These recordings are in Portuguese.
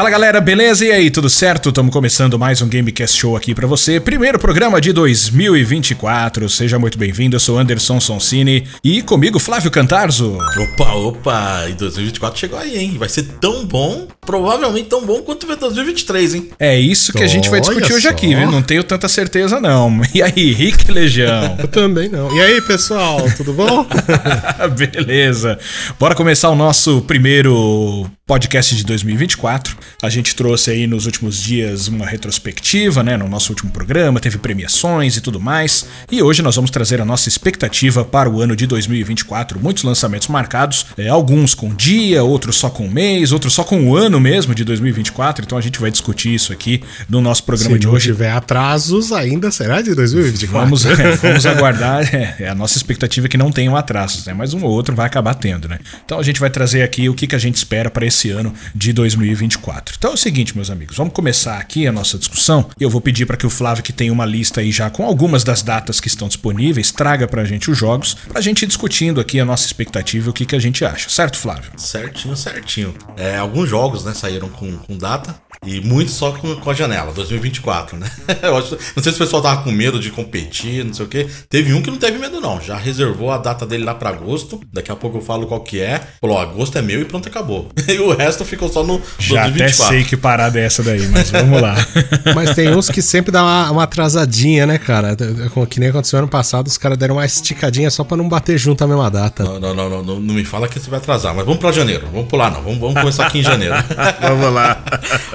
Fala galera, beleza? E aí, tudo certo? Estamos começando mais um Gamecast Show aqui para você. Primeiro programa de 2024. Seja muito bem-vindo. Eu sou Anderson Sonsini e comigo Flávio Cantarzo. Opa, opa, e 2024 chegou aí, hein? Vai ser tão bom, provavelmente tão bom quanto 2023, hein? É isso que a gente vai discutir Olha hoje só. aqui, viu? Não tenho tanta certeza não. E aí, Rick Legião? Eu também não. E aí, pessoal, tudo bom? Beleza. Bora começar o nosso primeiro podcast de 2024. A gente trouxe aí nos últimos dias uma retrospectiva, né, no nosso último programa, teve premiações e tudo mais. E hoje nós vamos trazer a nossa expectativa para o ano de 2024. Muitos lançamentos marcados, é, alguns com dia, outros só com mês, outros só com o ano mesmo de 2024. Então a gente vai discutir isso aqui no nosso programa Se de não hoje. tiver atrasos, ainda será de 2024. Vamos, é, vamos aguardar. É, é a nossa expectativa é que não tenham atrasos, né? Mas um ou outro vai acabar tendo, né? Então a gente vai trazer aqui o que, que a gente espera para esse ano de 2024. Então é o seguinte, meus amigos, vamos começar aqui a nossa discussão. Eu vou pedir para que o Flávio, que tem uma lista aí já com algumas das datas que estão disponíveis, traga pra gente os jogos, pra gente ir discutindo aqui a nossa expectativa e o que, que a gente acha. Certo, Flávio? Certinho, certinho. É, alguns jogos, né, saíram com, com data e muitos só com, com a janela, 2024, né? Eu acho- não sei se o pessoal tava com medo de competir, não sei o quê. Teve um que não teve medo, não. Já reservou a data dele lá pra agosto. Daqui a pouco eu falo qual que é. Falou, ó, agosto é meu e pronto, acabou. E o resto ficou só no Já até 2024. sei que parada é essa daí, mas vamos lá. Mas tem uns que sempre dá uma, uma atrasadinha, né, cara? Com- Que nem aconteceu ano passado, os caras deram uma esticadinha só pra não bater junto a mesma data. Não, não, não, não, não, não me fala que você vai atrasar, mas vamos pra janeiro. Vamos pular, não. Vamos, vamos começar aqui em janeiro. Vamos lá.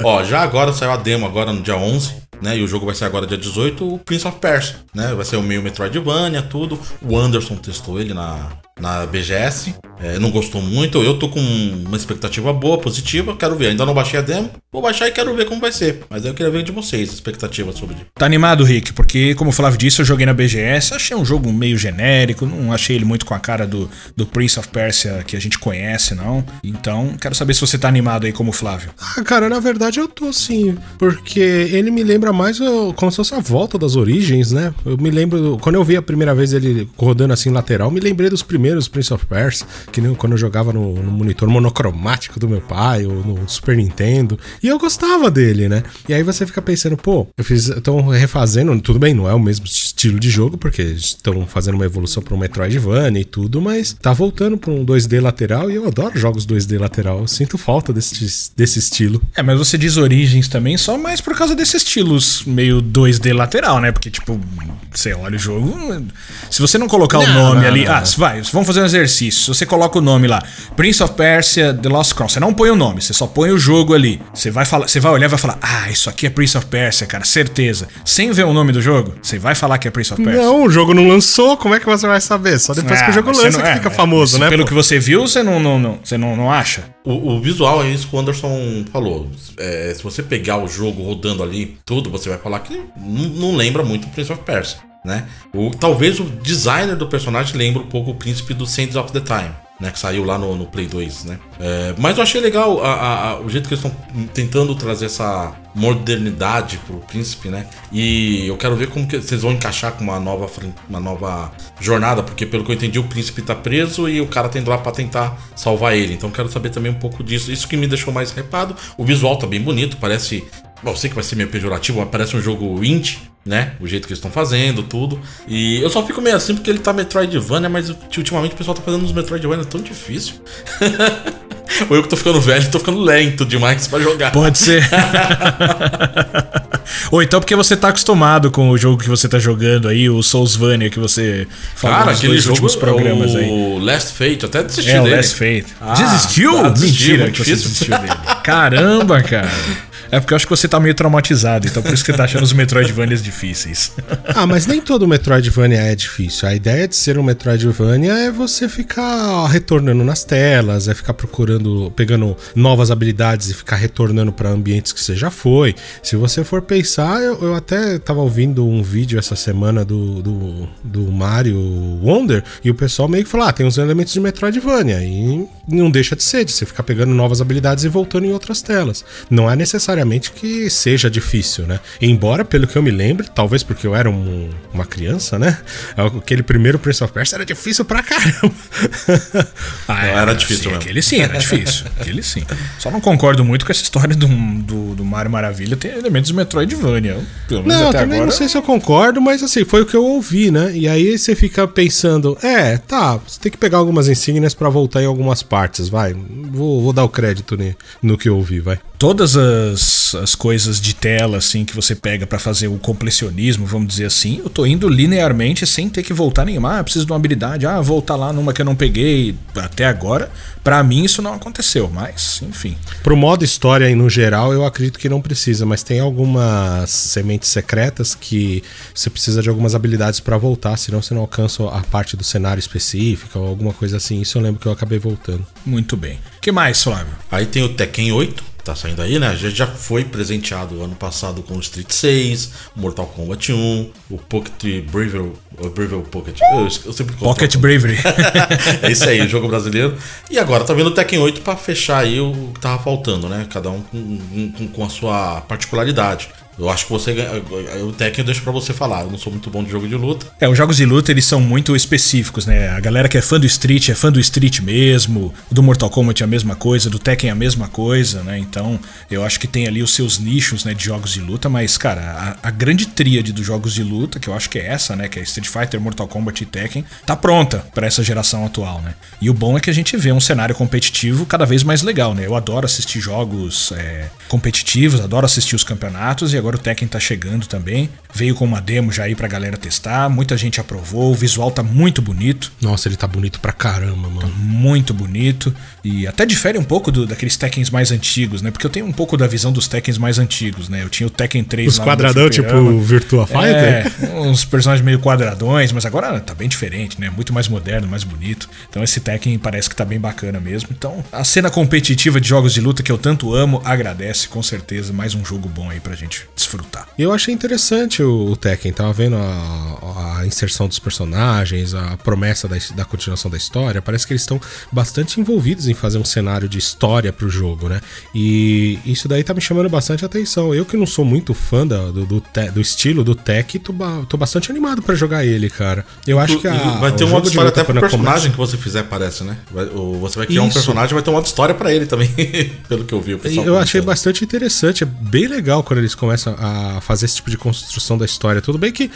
Ó, já agora saiu a demo agora no dia 11, né? E o jogo vai ser agora dia 18, o Prince of Persia, né? Vai ser o meio Metroidvania, tudo. O Anderson testou ele na, na BGS. É, não gostou muito. Eu tô com uma expectativa boa, positiva. Quero ver. Ainda não baixei a demo. Vou baixar e quero ver como vai ser. Mas aí eu queria ver de vocês, expectativas sobre. Tá animado, Rick? Porque, como o Flávio disse, eu joguei na BGS, achei um jogo meio genérico, não achei ele muito com a cara do, do Prince of Persia que a gente conhece, não. Então, quero saber se você tá animado aí como o Flávio. Ah, cara, na verdade eu tô sim, porque ele me lembra mais ó, como se fosse a volta das origens, né? Eu me lembro, do- quando eu vi a primeira vez ele rodando assim lateral, me lembrei dos primeiros Prince of Persia, que nem quando eu jogava no, no monitor monocromático do meu pai, ou no Super Nintendo, e eu gostava dele, né? E aí você fica pensando, pô, eu fiz, estão refazendo, tudo bem, não é o mesmo estilo de jogo, porque estão fazendo uma evolução para um Metroidvania e tudo, mas tá voltando para um 2D lateral, e eu adoro jogos 2D lateral, eu sinto falta desse, desse estilo. É, mas você diz origens também só mais por causa desses estilos meio 2D lateral, né? Porque, tipo, você olha o jogo. Se você não colocar o Não, nome não, ali. não, ah, vai, vamos fazer um exercício. Se você coloca o nome lá, Prince of Persia The Lost Crown, você não põe o nome, você só põe o jogo ali. Você vai falar, você vai olhar e vai falar: "Ah, isso aqui é Prince of Persia, cara, certeza". Sem ver o nome do jogo, você vai falar que é Prince of Persia. Não, o jogo não lançou, como é que você vai saber? Só depois que Ah, o jogo lança não- que é, fica é, famoso, né? Pelo pô? que você viu, você não, não, não, você não, não acha? O, o visual é isso que o Anderson falou. É, se você pegar o jogo rodando ali, tudo, você vai falar que não, lembra muito o Prince of Persia, né? O, talvez o designer do personagem lembre um pouco o príncipe do Sands of the Time. Né, que saiu lá no, no Play 2, né? É, mas eu achei legal a- a- a- o jeito que eles estão tentando trazer essa modernidade pro príncipe, né? E eu quero ver como que vocês vão encaixar com uma nova, uma nova jornada, porque pelo que eu entendi, o príncipe tá preso e o cara tá indo lá pra tentar salvar ele. Então quero saber também um pouco disso. Isso que me deixou mais hypado. O visual tá bem bonito, parece. Bom, sei que vai ser meio pejorativo, parece um jogo indie, né? O jeito que eles estão fazendo, tudo. E eu só fico meio assim porque ele tá Metroidvania, mas ultimamente o pessoal tá fazendo uns Metroidvania tão difícil. Ou eu que tô ficando velho, tô ficando lento demais pra jogar. Pode ser. Ou então porque você tá acostumado com o jogo que você tá jogando aí, o Soulsvania que você falou Cara, nos aquele jogo, últimos programas o aí. Last Fate, eu até desisti É, o dele. Last Fate. Ah, Desistiu? ah, desisti, Mentira muito que você difícil. desistiu dele. Caramba, cara. É porque eu acho que você tá meio traumatizado, então por isso que você tá achando os Metroidvanias difíceis. Ah, mas nem todo Metroidvania é difícil. A ideia de ser um Metroidvania é você ficar retornando nas telas, é ficar procurando, pegando novas habilidades e ficar retornando para ambientes que você já foi. Se você for pensar, eu, eu até tava ouvindo um vídeo essa semana do, do, do Mario Wonder e o pessoal meio que falou: ah, tem uns elementos de Metroidvania. E não deixa de ser, de você ficar pegando novas habilidades e voltando em outras telas. Não é necessariamente necessariamente que seja difícil, né? Embora, pelo que eu me lembro, talvez porque eu era um, uma criança, né? Aquele primeiro Prince of Persia era difícil pra caramba. ah, era, era difícil sim, mesmo. Aquele sim, era difícil. aquele sim. Só não concordo muito com essa história do, do, do Mario Maravilha tem elementos de Metroidvania. Pelo menos não, até também agora... não sei se eu concordo, mas assim, foi o que eu ouvi, né? E aí você fica pensando, é, tá, você tem que pegar algumas insígnias para voltar em algumas partes, vai. Vou, vou dar o crédito no que eu ouvi, vai todas as, as coisas de tela assim que você pega para fazer o completionismo, vamos dizer assim, eu tô indo linearmente sem ter que voltar nenhuma. Ah, preciso de uma habilidade, ah, voltar lá numa que eu não peguei até agora. Para mim isso não aconteceu, mas enfim. Pro modo história e no geral, eu acredito que não precisa, mas tem algumas sementes secretas que você precisa de algumas habilidades para voltar, senão você não alcança a parte do cenário específica ou alguma coisa assim. Isso eu lembro que eu acabei voltando. Muito bem. que mais, Flávio? Aí tem o Tekken 8 tá saindo aí, né? A gente já foi presenteado ano passado com o Street 6, Mortal Kombat 1, o Pocket Bravery, o Bravery Pocket. Eu, eu sempre Pocket Bravery. é isso aí, o jogo brasileiro. E agora tá vendo o Tekken 8 para fechar aí o que tava faltando, né? Cada um com, com, com a sua particularidade. Eu acho que você. O Tekken eu deixo pra você falar. Eu não sou muito bom de jogo de luta. É, os jogos de luta eles são muito específicos, né? A galera que é fã do Street é fã do Street mesmo. Do Mortal Kombat é a mesma coisa, do Tekken é a mesma coisa, né? Então eu acho que tem ali os seus nichos, né, de jogos de luta, mas, cara, a, a grande tríade dos jogos de luta, que eu acho que é essa, né? Que é Street Fighter, Mortal Kombat e Tekken, tá pronta para essa geração atual, né? E o bom é que a gente vê um cenário competitivo cada vez mais legal, né? Eu adoro assistir jogos é, competitivos, adoro assistir os campeonatos e agora o Tekken tá chegando também. Veio com uma demo já aí pra galera testar, muita gente aprovou, o visual tá muito bonito. Nossa, ele tá bonito pra caramba, mano. Tá muito bonito e até difere um pouco do, daqueles Tekkens mais antigos, né? Porque eu tenho um pouco da visão dos Tekkens mais antigos, né? Eu tinha o Tekken 3 Os quadradão tipo Virtua Fighter? É, uns personagens meio quadradões, mas agora tá bem diferente, né? Muito mais moderno, mais bonito. Então esse Tekken parece que tá bem bacana mesmo. Então, a cena competitiva de jogos de luta que eu tanto amo agradece com certeza mais um jogo bom aí pra gente desfrutar. Eu achei interessante o, o Tekken, tava vendo a, a, inserção dos personagens, a promessa da, da continuação da história. Parece que eles estão bastante envolvidos em fazer um cenário de história pro jogo, né? E isso daí tá me chamando bastante atenção. Eu que não sou muito fã da, do, do, te, do, estilo do Tech, tô, tô bastante animado para jogar ele, cara. Eu acho que a, vai ter um modo história até pro personagem que você fizer, parece, né? Vai, você vai criar isso. um personagem, vai ter um modo história para ele também, pelo que eu vi. eu achei bastante interessante, é bem legal quando eles começam a fazer esse tipo de construção da história. Tudo bem que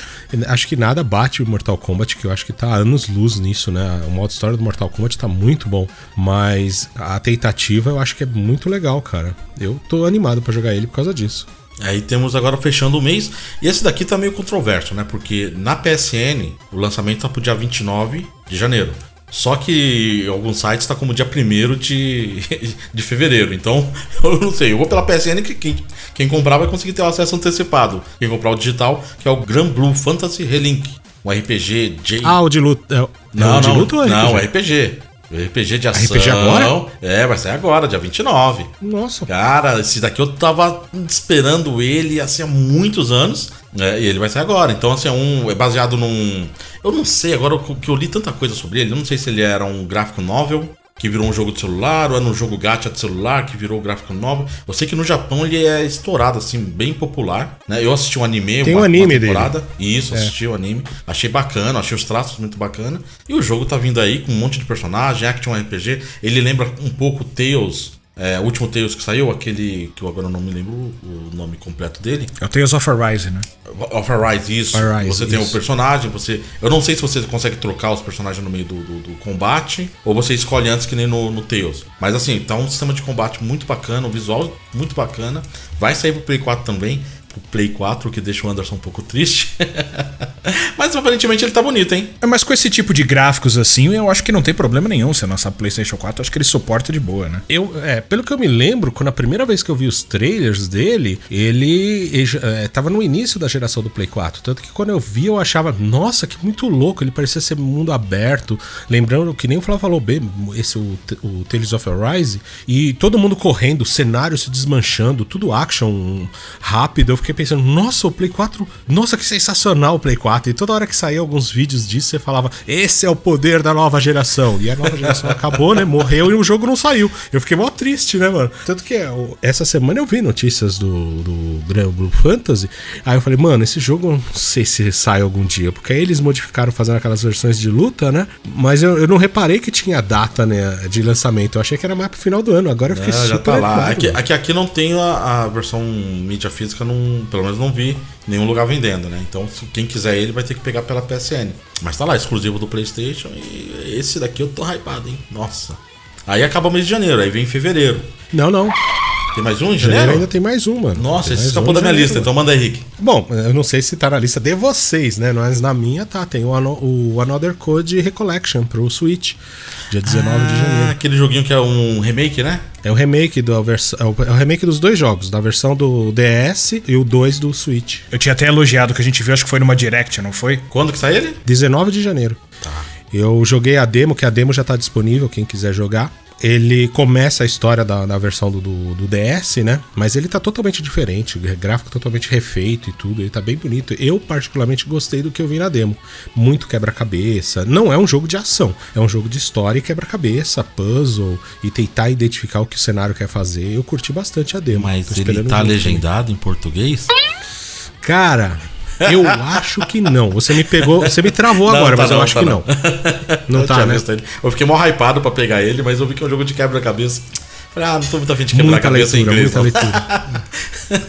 acho que nada bate o Mortal Kombat, que eu acho que tá anos luz nisso, né? O modo história do Mortal Kombat tá muito bom, mas a tentativa eu acho que é muito legal, cara. Eu tô animado para jogar ele por causa disso. Aí temos agora fechando o mês. E esse daqui tá meio controverso, né? Porque na PSN o lançamento tá pro dia 29 de janeiro. Só que alguns sites tá como dia 1 de, de fevereiro. Então, eu não sei. Eu vou pela PSN que quem, quem comprar vai conseguir ter o acesso antecipado. Quem comprar o digital, que é o Grand Blue Fantasy Relink. Um RPG J. Ah, o de luta. É, não, é o de luta não, ou é RPG? Não, RPG. RPG de ação. RPG agora? É, vai sair agora, dia 29. Nossa. Cara, esse daqui eu tava esperando ele assim há muitos anos. É, e ele vai sair agora. Então, assim, é, um, é baseado num. Eu não sei, agora que eu li tanta coisa sobre ele, eu não sei se ele era um gráfico novel que virou um jogo de celular, ou é um jogo gacha de celular que virou gráfico novo. Eu sei que no Japão ele é estourado, assim, bem popular. Né? Eu assisti um anime, Tem uma, um anime uma temporada. Dele. Isso, é. assisti o um anime. Achei bacana, achei os traços muito bacana. E o jogo tá vindo aí com um monte de personagem, action RPG. Ele lembra um pouco Tales é, o último Tales que saiu, aquele que eu agora não me lembro o nome completo dele. É o Tales of Arise, né? Of Arise, isso. Arise, você isso. tem o personagem, você. Eu não sei se você consegue trocar os personagens no meio do, do, do combate, ou você escolhe antes que nem no, no Tales. Mas assim, tá um sistema de combate muito bacana, um visual muito bacana. Vai sair pro Play 4 também o Play 4, que deixa o Anderson um pouco triste. mas aparentemente ele tá bonito, hein? É, mas com esse tipo de gráficos assim, eu acho que não tem problema nenhum se lançar PlayStation 4. Acho que ele suporta de boa, né? Eu, é, pelo que eu me lembro, quando a primeira vez que eu vi os trailers dele, ele, ele é, tava no início da geração do Play 4. Tanto que quando eu vi, eu achava, nossa, que muito louco. Ele parecia ser mundo aberto. Lembrando que nem o Flávio falou bem, esse o, o Tales of Arise. E todo mundo correndo, o cenário se desmanchando, tudo action rápido. Eu fiquei pensando, nossa, o Play 4, nossa, que sensacional o Play 4. E toda hora que saía alguns vídeos disso, você falava, esse é o poder da nova geração. E a nova geração acabou, né? Morreu e o jogo não saiu. Eu fiquei mó triste, né, mano? Tanto que essa semana eu vi notícias do, do Grand Blue Fantasy. Aí eu falei, mano, esse jogo não sei se sai algum dia, porque aí eles modificaram fazendo aquelas versões de luta, né? Mas eu, eu não reparei que tinha data né, de lançamento. Eu achei que era mais pro final do ano. Agora eu fiquei É, super já tá lá. Aqui, mano. aqui, aqui não tem a, a versão mídia física, não, pelo menos não vi nenhum lugar vendendo, né? Então, quem quiser ele vai ter que pegar pela PSN. Mas tá lá, exclusivo do PlayStation. E esse daqui eu tô hypado, hein? Nossa. Aí acaba o mês de janeiro, aí vem fevereiro. Não, não. Tem mais um em Janeiro janeiro? ainda tem mais um, mano. Nossa, esse escapou um da minha janeiro, lista, mano. então manda aí, Rick. Bom, eu não sei se tá na lista de vocês, né? Mas na minha tá. Tem o, Ano- o Another Code Recollection pro Switch, dia 19 de Ah, janeiro. aquele joguinho que é um remake, né? É o remake do vers- é o é o remake dos dois jogos, da versão do DS e o 2 do Switch. Eu tinha até elogiado que a gente viu, acho que foi numa Direct, não foi? Quando que sai ele? 19 de janeiro. Eu joguei a demo, que a demo já tá disponível, quem quiser jogar. Ele começa a história da, da versão do, do, do DS, né? Mas ele tá totalmente diferente, gráfico totalmente refeito e tudo. Ele tá bem bonito. Eu, particularmente, gostei do que eu vi na demo. Muito quebra-cabeça. Não é um jogo de ação, é um jogo de história e quebra-cabeça, puzzle e tentar identificar o que o cenário quer fazer. Eu curti bastante a demo. Mas ele tá legendado em português? Cara, eu acho que não. Você me pegou, você me travou Não, agora, tá mas eu não, acho tá que não. não. Não Eu tá, né? Eu fiquei mó hypado pra pegar ele, mas eu vi que é um jogo de quebra-cabeça. Falei, ah, não tô muito afim de Muita quebra-cabeça em leitura, inglês. muita leitura.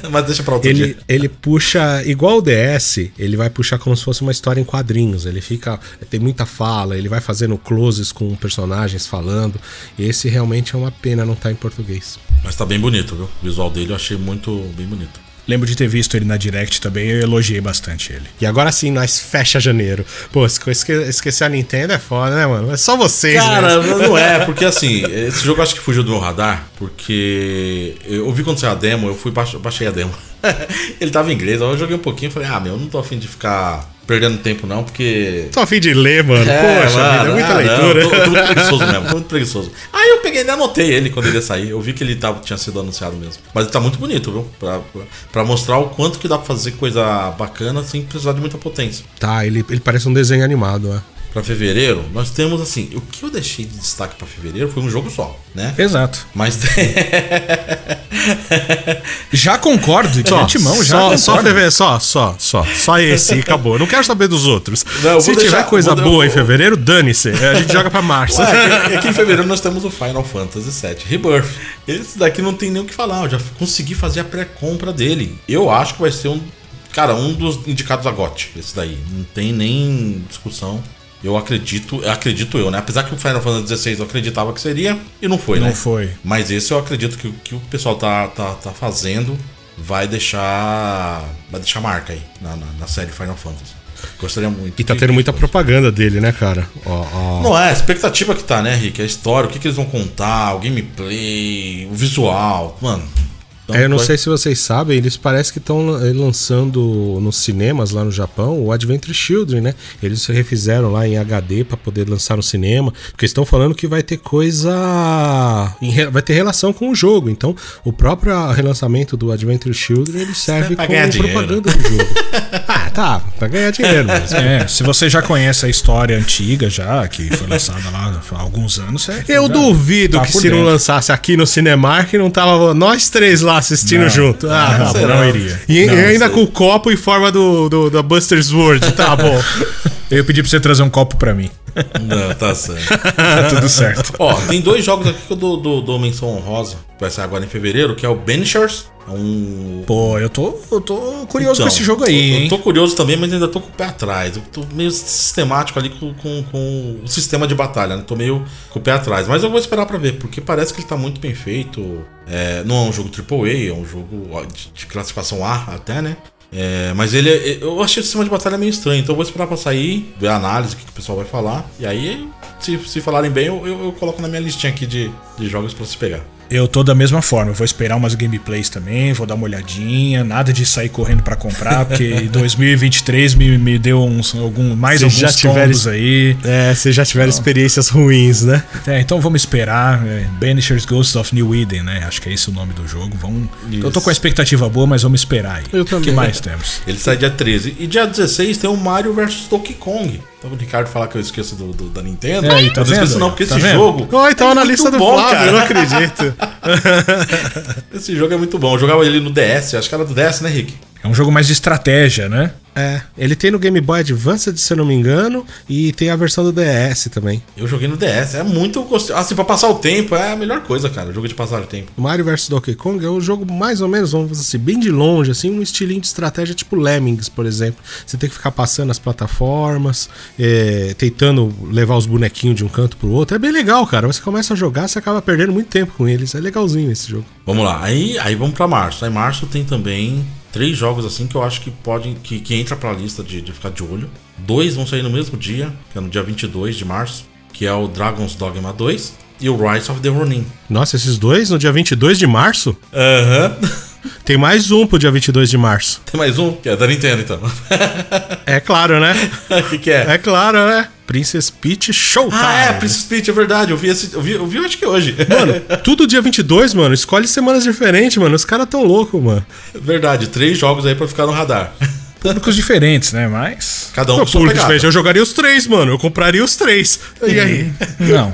mas deixa pra outro Ele, dia. ele puxa, igual o DS, ele vai puxar como se fosse uma história em quadrinhos. Ele fica. Tem muita fala, ele vai fazendo closes com personagens falando. Esse realmente é uma pena não estar em português. Mas tá bem bonito, viu? O visual dele eu achei muito bem bonito. Lembro de ter visto ele na Direct também, eu elogiei bastante ele. E agora sim, nós fecha janeiro. Pô, esque- esque- esquecer a Nintendo é foda, né, mano? É só vocês, Cara, né? não é, porque assim, esse jogo eu acho que fugiu do meu radar, porque eu vi quando saiu a demo, eu fui baix- baixei a demo. Ele tava em inglês, eu joguei um pouquinho e falei, ah, meu, eu não tô afim de ficar perdendo tempo não, porque. Tô a fim de ler, mano. Poxa, vida, é muita ah, leitura. Não, tô, tô muito preguiçoso mesmo, tô muito preguiçoso. Aí eu peguei e anotei ele quando ele ia sair. Eu vi que ele tava, tinha sido anunciado mesmo. Mas ele tá muito bonito, viu? Pra, pra, pra mostrar o quanto que dá pra fazer coisa bacana sem precisar de muita potência. Tá, ele, ele parece um desenho animado, né? Pra fevereiro, nós temos assim. O que eu deixei de destaque pra fevereiro foi um jogo só, né? Exato. Mas Já concordo, de Só, antemão, já só, concordo. só, fevereiro, só, só, só, só esse e acabou. Não quero saber dos outros. Não, Se vou tiver deixar- coisa vou- boa em eu- fevereiro, dane-se. A gente joga pra março. Ué, aqui, aqui em fevereiro nós temos o Final Fantasy VII Rebirth. Esse daqui não tem nem o que falar, eu já consegui fazer a pré-compra dele. Eu acho que vai ser um. Cara, um dos indicados a GOT, esse daí. Não tem nem discussão. Eu acredito, acredito eu, né? Apesar que o Final Fantasy XVI eu acreditava que seria, e não foi, Não né? foi. Mas esse eu acredito que, o que o pessoal tá, tá, tá fazendo vai deixar. Vai deixar marca aí na, na, na série Final Fantasy. Gostaria muito. E tá tendo muita propaganda dele, né, cara? Ó, ó. Não é, a expectativa que tá, né, Rick? A história, o que, que eles vão contar, o gameplay, o visual, mano. Então, É, eu não sei se vocês sabem, eles parecem que estão lançando nos cinemas lá no Japão o Adventure Children, né? Eles refizeram lá em HD pra poder lançar no cinema, porque estão falando que vai ter coisa. vai ter relação com o jogo. Então, o próprio relançamento do Adventure Children ele serve pra como dinheiro. propaganda do jogo. ah, tá, pra ganhar dinheiro mesmo. É, se você já conhece a história antiga já, que foi lançada lá há alguns anos, é, Eu já duvido tá que se não lançasse aqui no Cinemark, não tava nós três lá assistindo Não. junto. Ah, Não, bom. não iria. E, Não, e ainda sei. com o copo em forma do, do, da Buster's World. Tá bom. Eu ia pedir pra você trazer um copo pra mim. Não, tá certo. Tá tudo certo. Ó, tem dois jogos aqui que eu dou, dou, dou menção honrosa, que vai sair agora em fevereiro, que é o Banishers. É um. Pô, eu tô, eu tô curioso Então, com esse jogo aí, eu, hein? eu tô curioso também, mas ainda tô com o pé atrás. Eu tô meio sistemático ali com, com, com o sistema de batalha, né? Tô meio com o pé atrás. Mas eu vou esperar pra ver, porque parece que ele tá muito bem feito. É, não é um jogo AAA, é um jogo de, de classificação A até, né? É, mas ele é- eu achei o sistema de batalha meio estranho, então eu vou esperar pra sair, ver a análise, o que, que o pessoal vai falar. E aí, se, se falarem bem, eu, eu, eu coloco na minha listinha aqui de, de jogos pra se pegar. Eu tô da mesma forma, eu vou esperar umas gameplays também, vou dar uma olhadinha, nada de sair correndo pra comprar, porque 2023 me, me deu uns, algum, mais Se já alguns tiver tombos aí. É, vocês já tiveram experiências ruins, né? É, então vamos esperar. É, Banishers Ghosts of New Eden, né? Acho que é esse o nome do jogo. Vamos... Eu tô com a expectativa boa, mas vamos esperar aí. Eu O que também. mais temos? Ele sai dia 13. E dia 16 tem o Mario vs Donkey Kong. Então o Ricardo falar que eu esqueço do, do- da Nintendo. É, aí, tá eu não esqueço vendo? não, porque Tá esse vendo? jogo. Oi, tava é na lista do bom, Flávio, cara. eu não acredito. Esse jogo é muito bom. Eu jogava ele no DS, acho que era do DS, né, Rick? É um jogo mais de estratégia, né? É, ele tem no Game Boy Advance, se eu não me engano, e tem a versão do DS também. Eu joguei no DS. É muito gostoso. Assim, pra passar o tempo, é a melhor coisa, cara. Jogo de passar o tempo. O Mario vs Donkey Kong é um jogo mais ou menos, vamos dizer assim, bem de longe, assim, um estilinho de estratégia tipo Lemmings, por exemplo. Você tem que ficar passando as plataformas, é, tentando levar os bonequinhos de um canto pro outro. É bem legal, cara. Você começa a jogar, você acaba perdendo muito tempo com eles. É legalzinho esse jogo. Vamos lá. Aí, aí vamos pra março. Aí março tem também três jogos assim que eu acho que podem. que, que entra pra lista de, de ficar de olho. Dois vão sair no mesmo dia, que é no dia 22 de março, que é o Dragon's Dogma 2 e o Rise of the Ronin. Nossa, esses dois no dia 22 de março? Aham. Tem mais um pro dia 22 de março. Tem mais um, que é da Nintendo então. É claro, né? O que, que é? É claro, né? Princess Peach Showtime. Ah, é, Princess Peach, é verdade. Eu vi, esse, eu vi, eu vi acho que hoje. Mano, tudo dia 22, mano. Escolhe semanas diferentes, mano. Os caras tão loucos, mano. verdade, três jogos aí pra ficar no radar. Públicos diferentes, né? Mas. Cada um Pô, diferente, eu jogaria os três, mano. Eu compraria os três. E aí? Não.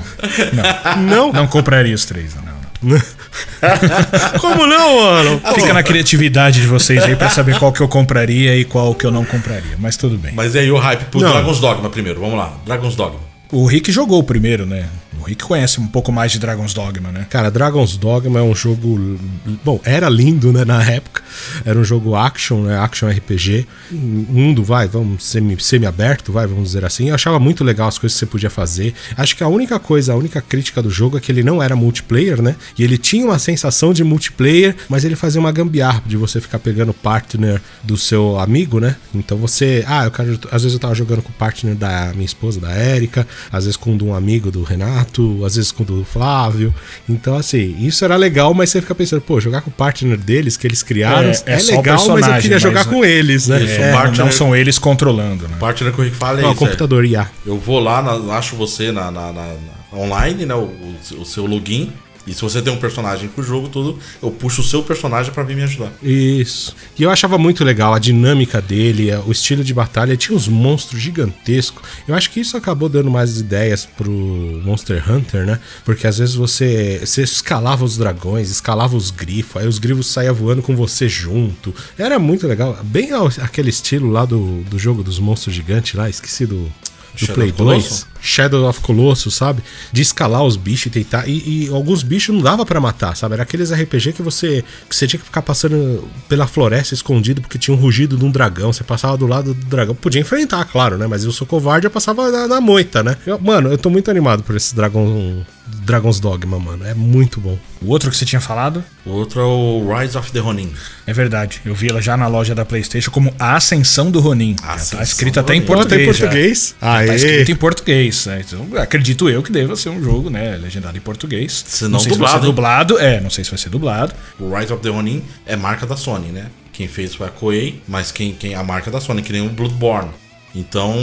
Não? Não compraria os três, não. não. Como não, mano? Fica na criatividade de vocês aí pra saber qual que eu compraria e qual que eu não compraria. Mas tudo bem. Mas aí o hype pro Não. Dragon's Dogma primeiro. Vamos lá, Dragon's Dogma. O Rick jogou o primeiro, né? O Rick conhece um pouco mais de Dragon's Dogma, né? Cara, Dragon's Dogma é um jogo. Bom, era lindo, né, na época. Era um jogo action, né? Action RPG. Mundo, vai, vamos, semi- semi-aberto, vai, vamos dizer assim. Eu achava muito legal as coisas que você podia fazer. Acho que a única coisa, a única crítica do jogo é que ele não era multiplayer, né? E ele tinha uma sensação de multiplayer, mas ele fazia uma gambiarra de você ficar pegando o partner do seu amigo, né? Então você. Ah, eu quero. Às vezes eu tava jogando com o partner da minha esposa, da Érica, às vezes com um amigo do Renato, às vezes com o do Flávio. Então, assim, isso era legal, mas você fica pensando, pô, jogar com o partner deles que eles criaram É, é, é só o legal, mas eu queria jogar mas- com eles, né? Isso, É, o partner- Não são eles controlando, né? Parte que o Rick fala é ó, isso. é. computador IA. Eu vou lá, na- acho você na, na- na- na- online, né? O, o seu login. E se você tem um personagem com o jogo, tudo, eu puxo o seu personagem pra vir me ajudar. Isso. E eu achava muito legal a dinâmica dele, o estilo de batalha. Tinha uns monstros gigantescos. Eu acho que isso acabou dando mais ideias pro Monster Hunter, né? Porque às vezes você, você escalava os dragões, escalava os grifos, aí os grifos saíam voando com você junto. Era muito legal. Bem aquele estilo lá do, do jogo dos monstros gigantes lá, esqueci do. Do Shadow Play of Colossus? 2, Shadow of Colossus, sabe? De escalar os bichos e tentar. E, e alguns bichos não dava pra matar, sabe? Era aqueles RPG que você que você tinha que ficar passando pela floresta escondido porque tinha um rugido de um dragão. Você passava do lado do dragão. Podia enfrentar, claro, né? Mas eu sou covarde, eu passava na, na moita, né? Eu- mano, eu tô muito animado por esse dragão. Dragon's Dogma, mano. É muito bom. O outro que você tinha falado? O outro é o Rise of the Ronin. É verdade. Eu vi ela já na loja da PlayStation como A Ascensão do Ronin. Já Ascensão tá escrito até em Ronin. português. Tem já. português? Tá Aê. escrito em português. né? Então, acredito eu que deva ser um jogo, né? Legendado em português. Se não não sei se vai dublado, ser hein? dublado. É, não sei se vai ser dublado. O Rise of the Ronin é marca da Sony, né? Quem fez foi a Koei, mas quem, quem a marca da Sony, que nem o Bloodborne. Então,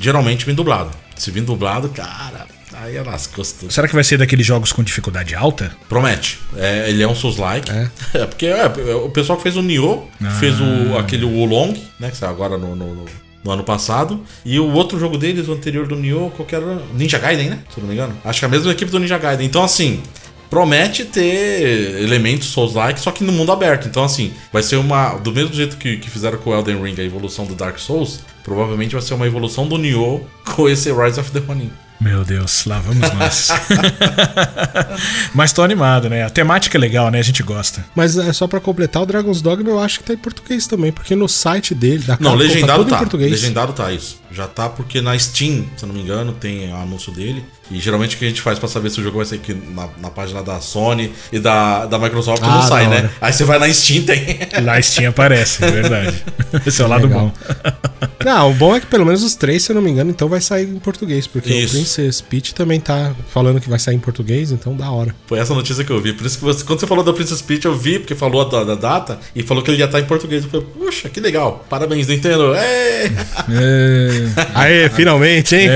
geralmente vem dublado. Se vir dublado, cara, aí é lascou tudo. Será que vai ser daqueles jogos com dificuldade alta? Promete. É, ele é um Souls-like. É. porque é, o pessoal que fez o Nioh, Ah. fez o, aquele Wolong, né? Que saiu agora no, no- no- no ano passado. E o outro jogo deles, o anterior do Nioh, qualquer. Ninja Gaiden, né? Se eu não me engano. Acho que é a mesma equipe do Ninja Gaiden. Então, assim. Promete ter elementos Souls-like, só que no mundo aberto. Então, assim, vai ser uma. Do mesmo jeito que, que fizeram com o Elden Ring, a evolução do Dark Souls, provavelmente vai ser uma evolução do Nioh com esse Rise of the Ronin. Meu Deus, lá vamos nós. Mas tô animado, né? A temática é legal, né? A gente gosta. Mas é só pra completar, o Dragon's Dogma eu acho que tá em português também, porque no site dele, da Não, Capcom, legendado tudo tá. em português. Legendado tá, isso. Já tá porque na Steam, se eu não me engano, tem o anúncio dele. E geralmente o que a gente faz pra saber se o jogo vai sair aqui na, na página da Sony e da, da Microsoft Ah, não sai, né? Aí você vai na Steam, tem. Na Steam aparece, é verdade. Esse é o lado Legal. bom. Não, o bom é que pelo menos os três, se eu não me engano, então vai sair em português. Porque Isso. o Princess Peach também tá falando que vai sair em português, então da hora. Foi essa notícia que eu vi. Por isso que você, quando você falou da Princess Peach, eu vi, porque falou da, da data e falou que ele ia estar em português. Eu falei, puxa, que legal. Parabéns, Nintendo. É, Aê, finalmente, hein?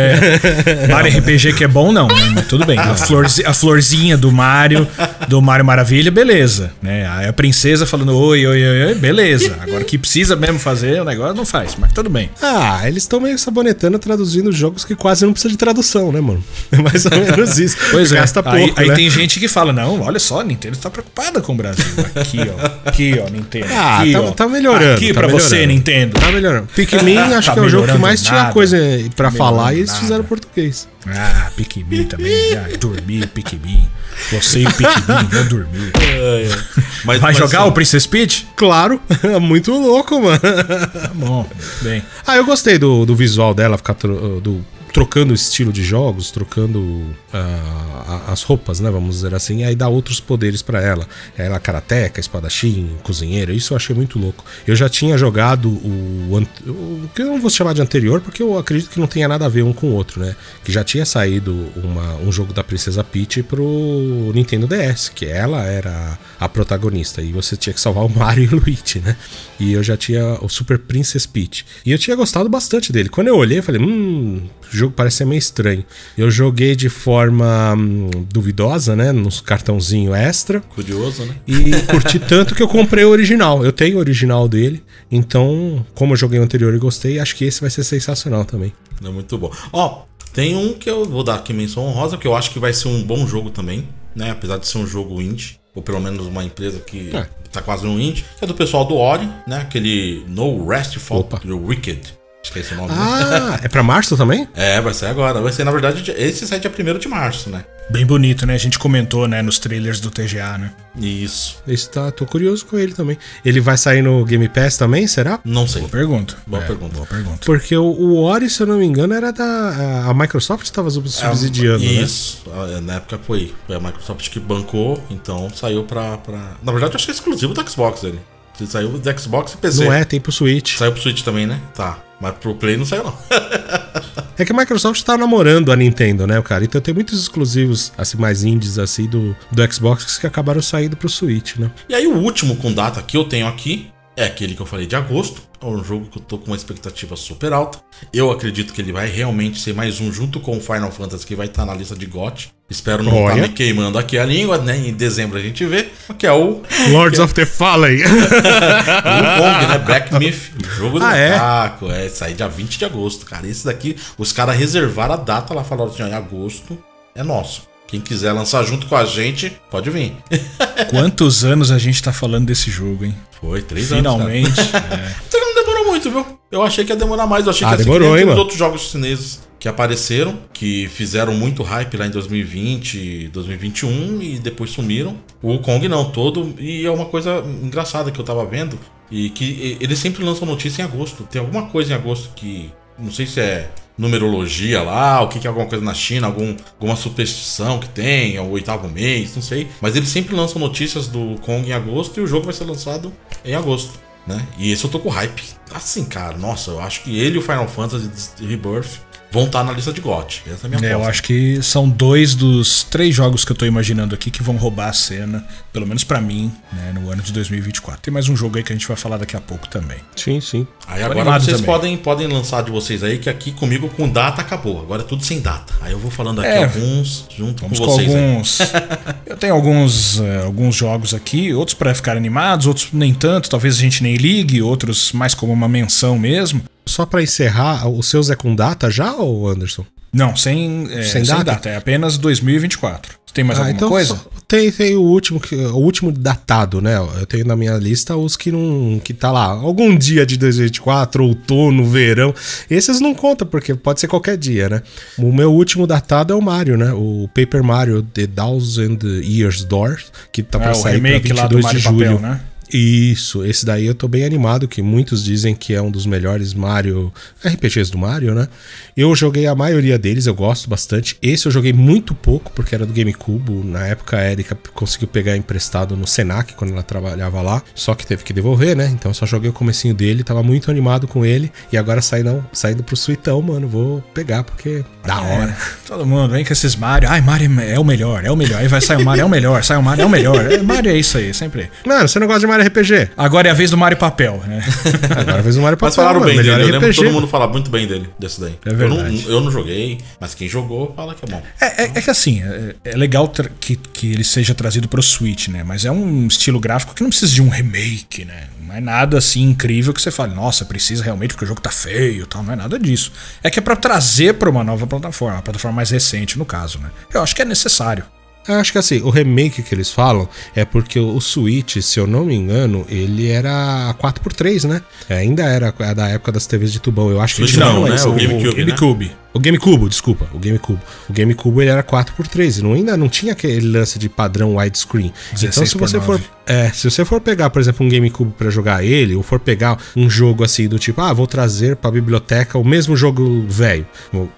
Mario RPG que é bom, não, né? Mas tudo bem. A, florzi- a florzinha do Mario, do Mario Maravilha, beleza. Né? Aí a princesa falando oi, oi, oi, oi, beleza. Agora que precisa mesmo fazer, o negócio não faz, mas tudo bem. Ah, eles estão meio sabonetando traduzindo jogos que quase não precisa de tradução, né, mano? É mais ou menos isso. Pois é. Gasta aí pouco, aí né? tem gente que fala: não, olha só, a Nintendo tá preocupada com o Brasil. Aqui, ó. Aqui, ó, Nintendo. Ah, aqui, tá, ó. tá melhorando. Aqui tá pra você, melhorando. Nintendo. Tá melhorando. Pikmin acho Tá que é o jogo que mais tinha nada. coisa pra Tá falar e eles fizeram português. Ah, Pikmin também. Ah, dormir, Pikmin. Você e o Pikmin vão dormir. Mas, Vai mas, jogar assim, o Princess Peach? Claro, muito louco, mano. Tá bom, bem. Ah, eu gostei do, do visual dela, ficar do, trocando o estilo de jogos, trocando a- as roupas, né? Vamos dizer assim, e aí dá outros poderes pra ela. Ela karateca, espadachim, cozinheira, isso eu achei muito louco. Eu já tinha jogado o, o que eu não vou chamar de anterior, porque eu acredito que não tenha nada a ver um com o outro, né? Que já tinha saído uma- um jogo da Princesa Peach pro Nintendo DS, que ela era a protagonista e você tinha que salvar o Mario e o Luigi, né? E eu já tinha o Super Princess Peach. E eu tinha gostado bastante dele. Quando eu olhei, eu falei, hum, o jogo parece ser meio estranho. Eu joguei de forma hum, duvidosa, né? Nos cartãozinho extra. Curioso, né? E curti tanto que eu comprei o original. Eu tenho o original dele. Então, como eu joguei o anterior e gostei, acho que esse vai ser sensacional também. É muito bom. Ó, tem um que eu vou dar aqui menção honrosa, que eu acho que vai ser um bom jogo também, né? Apesar de ser um jogo indie, ou pelo menos uma empresa que É. tá quase no indie, que é do pessoal do Ori, né? Aquele No Rest for Opa. the Wicked. Acho que é esse o nome, né? Ah, é pra março também? É, vai ser agora. Vai ser, na verdade, esse sai dia 1 de março, né? Bem bonito, né? A gente comentou, né, nos trailers do TGA, né? Isso. Esse tá, tô curioso com ele também. Ele vai sair no Game Pass também, será? Não sei. Boa pergunta. Boa É, pergunta. Boa pergunta. Porque o, o Ori, se eu não me engano, era da. A, Microsoft estava subsidiando, né? Isso. Ah, Na época foi. Foi a Microsoft que bancou, então saiu pra. pra... Na verdade, eu acho que é exclusivo do Xbox ele. Saiu do Xbox e PC. Não é, tem pro Switch. Saiu pro Switch também, né? Tá. Mas pro Play não saiu, não. É que a Microsoft tá namorando a Nintendo, né, cara? Então tem muitos exclusivos, assim, mais indies, assim, do, do Xbox que acabaram saindo pro Switch, né? E aí, o último com data que eu tenho aqui é aquele que eu falei de agosto. É um jogo que eu tô com uma expectativa super alta. Eu acredito que ele vai realmente ser mais um junto com o Final Fantasy que vai estar na lista de GOT. Espero não estar Olha. me queimando aqui a língua, né? Em dezembro a gente vê. Que é o Lords of the Fallen. O Kong, né? Black Myth. Jogo do Ah, é? macaco. É, sair dia 20 de agosto, cara. Esse daqui, os caras reservaram a data lá, falaram assim: ó, em agosto é nosso. Quem quiser lançar junto com a gente, pode vir. Quantos anos a gente tá falando desse jogo, hein? Foi, três Finalmente. anos. Até que não demorou muito, viu? Eu achei que ia demorar mais. Eu achei Ah, que ia ser demorou, aqueles mano? outros jogos chineses que apareceram, que fizeram muito hype lá em 2020, 2021 e depois sumiram. O Kong não, todo. E é uma coisa engraçada que eu tava vendo. E que eles sempre lançam notícia em agosto. Tem alguma coisa em agosto que. Não sei se é numerologia lá, o que que é alguma coisa na China, algum, alguma superstição que tem, é o oitavo mês, não sei. Mas eles sempre lançam notícias do Kong em agosto e o jogo vai ser lançado em agosto, né? E esse eu tô com hype. Assim, cara, nossa, eu acho que ele e o Final Fantasy Rebirth vão estar na lista de GOT. Essa é a minha É, eu acho que são dois dos três jogos que eu tô imaginando aqui que vão roubar a cena, pelo menos pra mim, né, no ano de 2024. Tem mais um jogo aí que a gente vai falar daqui a pouco também. sim, sim. Aí Tô agora vocês também. podem, podem lançar de vocês aí, que aqui comigo com data acabou. Agora é tudo sem data. Aí eu vou falando aqui É. alguns junto Vamos com com vocês aí. alguns. eu tenho alguns, eh, alguns jogos aqui, outros pra ficar animados, outros nem tanto, talvez a gente nem ligue, outros mais como uma menção mesmo. Só pra encerrar, os seus é com data já, ou Anderson? Não, sem, eh, Sem sem, data? data. é apenas 2024. Tem mais alguma coisa? Ah, então só- tem, tem o último, que- o último datado, né? Eu tenho na minha lista os que não. que tá lá. Algum dia de 2024, outono, verão. Esses não contam, porque pode ser qualquer dia, né? O meu último datado é o Mario, né? O Paper Mario The Thousand Years Door, que tá pra É, o sair remake pra lá do 22 de Mario julho. Papel, né? Isso, esse daí eu tô bem animado, que muitos dizem que é um dos melhores Mario RPGs do Mario, né? Eu joguei a maioria deles, eu gosto bastante. Esse eu joguei muito pouco, porque era do GameCube. Na época a Erika conseguiu pegar emprestado no Senac, quando ela trabalhava lá. Só que teve que devolver, né? Então eu só joguei o comecinho dele, tava muito animado com ele. E agora saindo, saindo pro Suitão, mano, vou pegar, porque da É, hora. todo mundo vem com esses Mario. Ai, Mario é o melhor, é o melhor. Aí vai sair o Mario, é o melhor, sai o Mario, é o melhor. É, Mario é isso aí, sempre. Mano, você não gosta de Mario RPG? Agora é a vez do Mario Papel, né? Agora fez o Mario Mas Papel, falaram mano, bem dele, melhor eu lembro RPG. todo mundo falar muito bem dele, desse daí. É eu, não, verdade. eu não joguei, mas quem jogou fala que é bom. É, é- é que assim, é, é legal que, que ele seja trazido pro Switch, né? Mas é um estilo gráfico que não precisa de um remake, né? Não é nada assim incrível que você fale, nossa, precisa realmente porque o jogo tá feio e tal. Não é nada disso. É que é pra trazer pra uma nova plataforma, uma plataforma mais recente, no caso, né? Eu acho que é necessário. Eu acho que assim, o remake que eles falam é porque o Switch, se eu não me engano, ele era 4x3, né? Ainda era da época das TVs de tubão. Eu acho que Switch não, não, né? esse- O GameCube, né? O GameCube, desculpa, o GameCube. O GameCube ele era 4x3, não, ainda não tinha aquele lance de padrão widescreen. Então 16 se você 9. for, é, se você for pegar, por exemplo, um GameCube pra jogar ele, ou for pegar um jogo assim do tipo, ah, vou trazer pra biblioteca o mesmo jogo velho.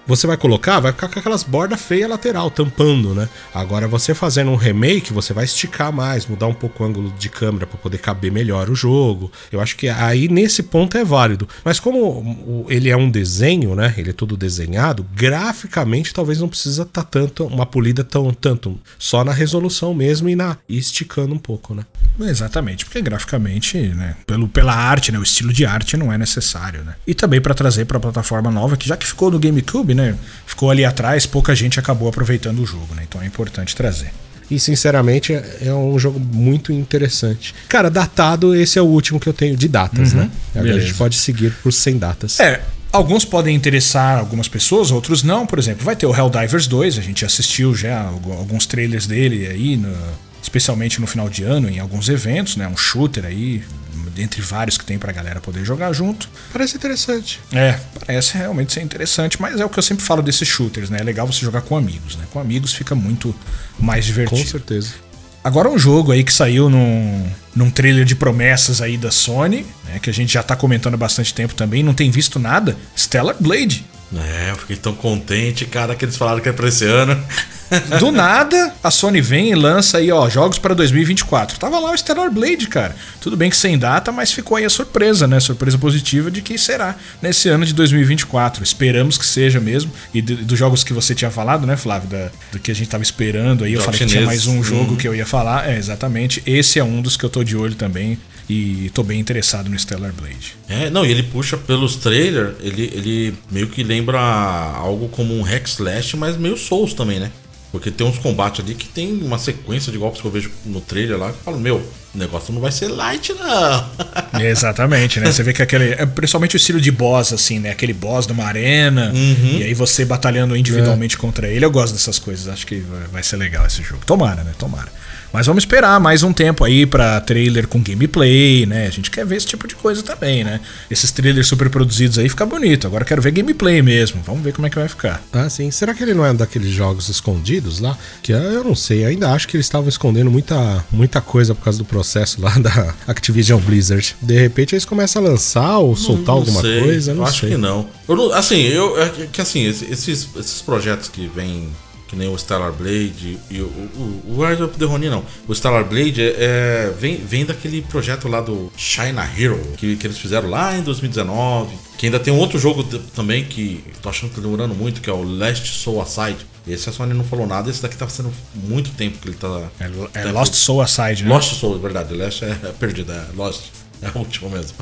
Você vai colocar, vai ficar com aquelas bordas feias lateral tampando, né? Agora você fazendo um remake, você vai esticar mais, mudar um pouco o ângulo de câmera pra poder caber melhor o jogo. Eu acho que aí nesse ponto é válido. Mas como ele é um desenho, né? Ele é todo desenhado, graficamente talvez não precisa estar tanto uma polida tão tanto só na resolução mesmo e na e esticando um pouco, né? Exatamente, porque graficamente, né, pelo, pela arte, né, o estilo de arte não é necessário, né? E também pra trazer pra plataforma nova, que já que ficou no GameCube, né, ficou ali atrás, pouca gente acabou aproveitando o jogo, né? Então é importante trazer. E sinceramente é um jogo muito interessante. Cara, datado, esse é o último que eu tenho de datas, né? Agora a beleza. gente pode seguir por sem datas. É, alguns podem interessar algumas pessoas, outros não. Por exemplo, vai ter o Helldivers 2, a gente assistiu já algu- alguns trailers dele aí, no- especialmente no final de ano, em alguns eventos, né? Um shooter aí, dentre vários que tem pra galera poder jogar junto. Parece interessante. É, parece realmente ser interessante, mas é o que eu sempre falo desses shooters, né? É legal você jogar com amigos, né? Com amigos fica muito mais Com divertido. certeza. Agora um jogo aí que saiu num, num trailer de promessas aí da Sony, né? Que a gente já tá comentando há bastante tempo também, não tem visto nada. Stellar Blade. É, eu fiquei tão contente, cara, que eles falaram que é pra esse ano. Do nada, a Sony vem e lança aí, ó, jogos para 2024. Tava lá o Stellar Blade, cara. Tudo bem que sem data, mas ficou aí a surpresa, né? Surpresa positiva de que será nesse ano de 2024. Esperamos que seja mesmo. E do- dos jogos que você tinha falado, né, Flávio? Da- do que a gente tava esperando aí. Eu Jogos falei que tinha mais um jogo Uhum. que eu ia falar. É, exatamente. Esse é um dos que eu tô de olho também. E tô bem interessado no Stellar Blade. É, não, e ele puxa pelos trailers, ele, ele meio que lembra algo como um hack slash, mas meio Souls também, né? Porque tem uns combates ali que tem uma sequência de golpes que eu vejo no trailer lá que eu falo, meu, o negócio não vai ser light, não. Exatamente, né? Você vê que aquele. É principalmente o estilo de boss, assim, né? Aquele boss numa arena. Uhum. E aí você batalhando individualmente contra ele. Eu gosto dessas coisas. Acho que vai- ser legal esse jogo. Tomara, né? Tomara. Mas vamos esperar mais um tempo aí pra trailer com gameplay, né? A gente quer ver esse tipo de coisa também, né? Esses trailers super produzidos aí fica bonito. Agora eu quero ver gameplay mesmo. Vamos ver como é que vai ficar. Ah, sim. Será que ele não é daqueles jogos escondidos lá? Que ah, eu não sei. Ainda acho que eles estavam escondendo muita, muita coisa por causa do processo lá da Activision Blizzard. De repente eles começam a lançar ou soltar Não alguma sei, coisa. Não eu acho sei. que não. Eu não- assim, eu é que assim, esse- esses, esses projetos que vêm, que nem o Stellar Blade e o, o, o Rise of the Ronin, não. O Stellar Blade é, é- vem, vem daquele projeto lá do China Hero, que, que eles fizeram lá em 2019. Que ainda tem um outro jogo também que tô achando que tá demorando muito, que é o Last Soul Aside. Esse a Sony não falou nada, esse daqui tá sendo muito tempo que ele tá. É, é Lost Soul Aside, né? Lost Soul, é verdade. Last é, é perdido, é Lost. É o último mesmo.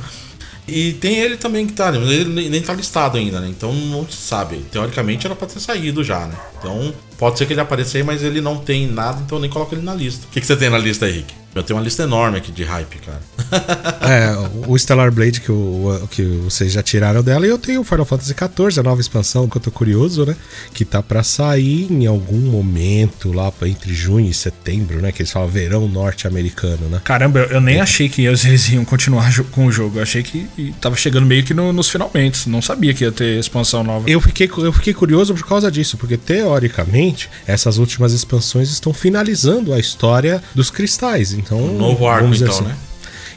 E tem ele também que tá mas ele nem tá listado ainda, né? Então não se sabe. Teoricamente era pra ter saído já, né? Então pode ser que ele apareça aí, mas ele não tem nada, então eu nem coloco ele na lista. O que, que você tem na lista Rick? Eu tenho uma lista enorme aqui de hype, cara. É, o Stellar Blade que, o, que vocês já tiraram dela, e eu tenho o Final Fantasy XIV, a nova expansão, que eu tô curioso, né? Que tá pra sair em algum momento lá entre junho e setembro, né? Que eles falam verão norte-americano, né? Caramba, eu, eu nem achei que eles, eles iam continuar com o jogo. Eu achei que tava chegando meio que no- nos finalmente. Não sabia que ia ter expansão nova. Eu fiquei, eu fiquei curioso por causa disso, porque teoricamente essas últimas expansões estão finalizando a história dos cristais. Então, Um novo arco, então, assim, né?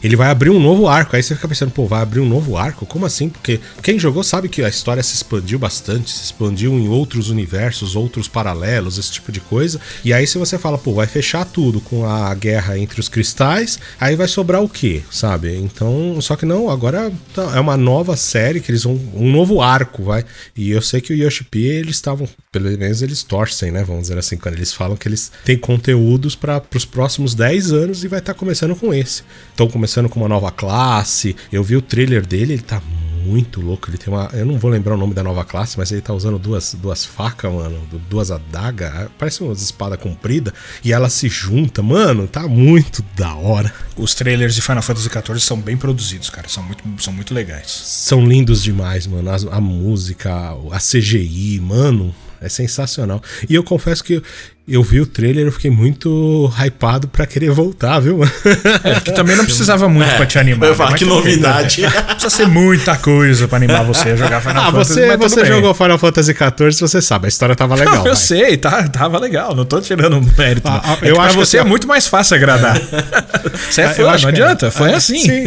Ele vai abrir um novo arco. Aí você fica pensando, pô, vai abrir um novo arco? Como assim? Porque quem jogou sabe que a história se expandiu bastante, se expandiu em outros universos, outros paralelos, esse tipo de coisa. E aí, se você fala, pô, vai fechar tudo com a guerra entre os cristais, aí vai sobrar o quê, sabe? Então, só que não, agora tá, é uma nova série que eles vão. um novo arco, vai. E eu sei que o Yoshi P, eles estavam, pelo menos eles torcem, né? Vamos dizer assim, quando eles falam que eles têm conteúdos para os próximos 10 anos e vai estar tá começando com esse. Estão começando com uma nova classe. Eu vi o trailer dele, ele tá muito louco. Ele tem uma. Eu não vou lembrar o nome da nova classe, mas ele tá usando duas, duas facas, mano. Duas adagas. Parece umas espadas compridas. E ela se junta. Mano, tá muito da hora. Os trailers de Final Fantasy XIV são bem produzidos, cara. São muito, são muito legais. São lindos demais, mano. A, a música, a CGI, mano. É sensacional. E eu confesso que eu vi o trailer e fiquei muito hypado pra querer voltar, viu? É, que também não precisava muito é, pra te animar. Eu falar, né? que novidade. Né? Precisa ser muita coisa pra animar você a jogar Final ah, Fantasy. Você, você jogou Final Fantasy XIV, você sabe, a história tava legal. Não, eu sei, tá, tava legal. Não tô tirando mérito. Ah, ah, é eu acho pra você assim, é muito mais fácil agradar. você é ah, fã, não é. adianta. Foi assim. Sim.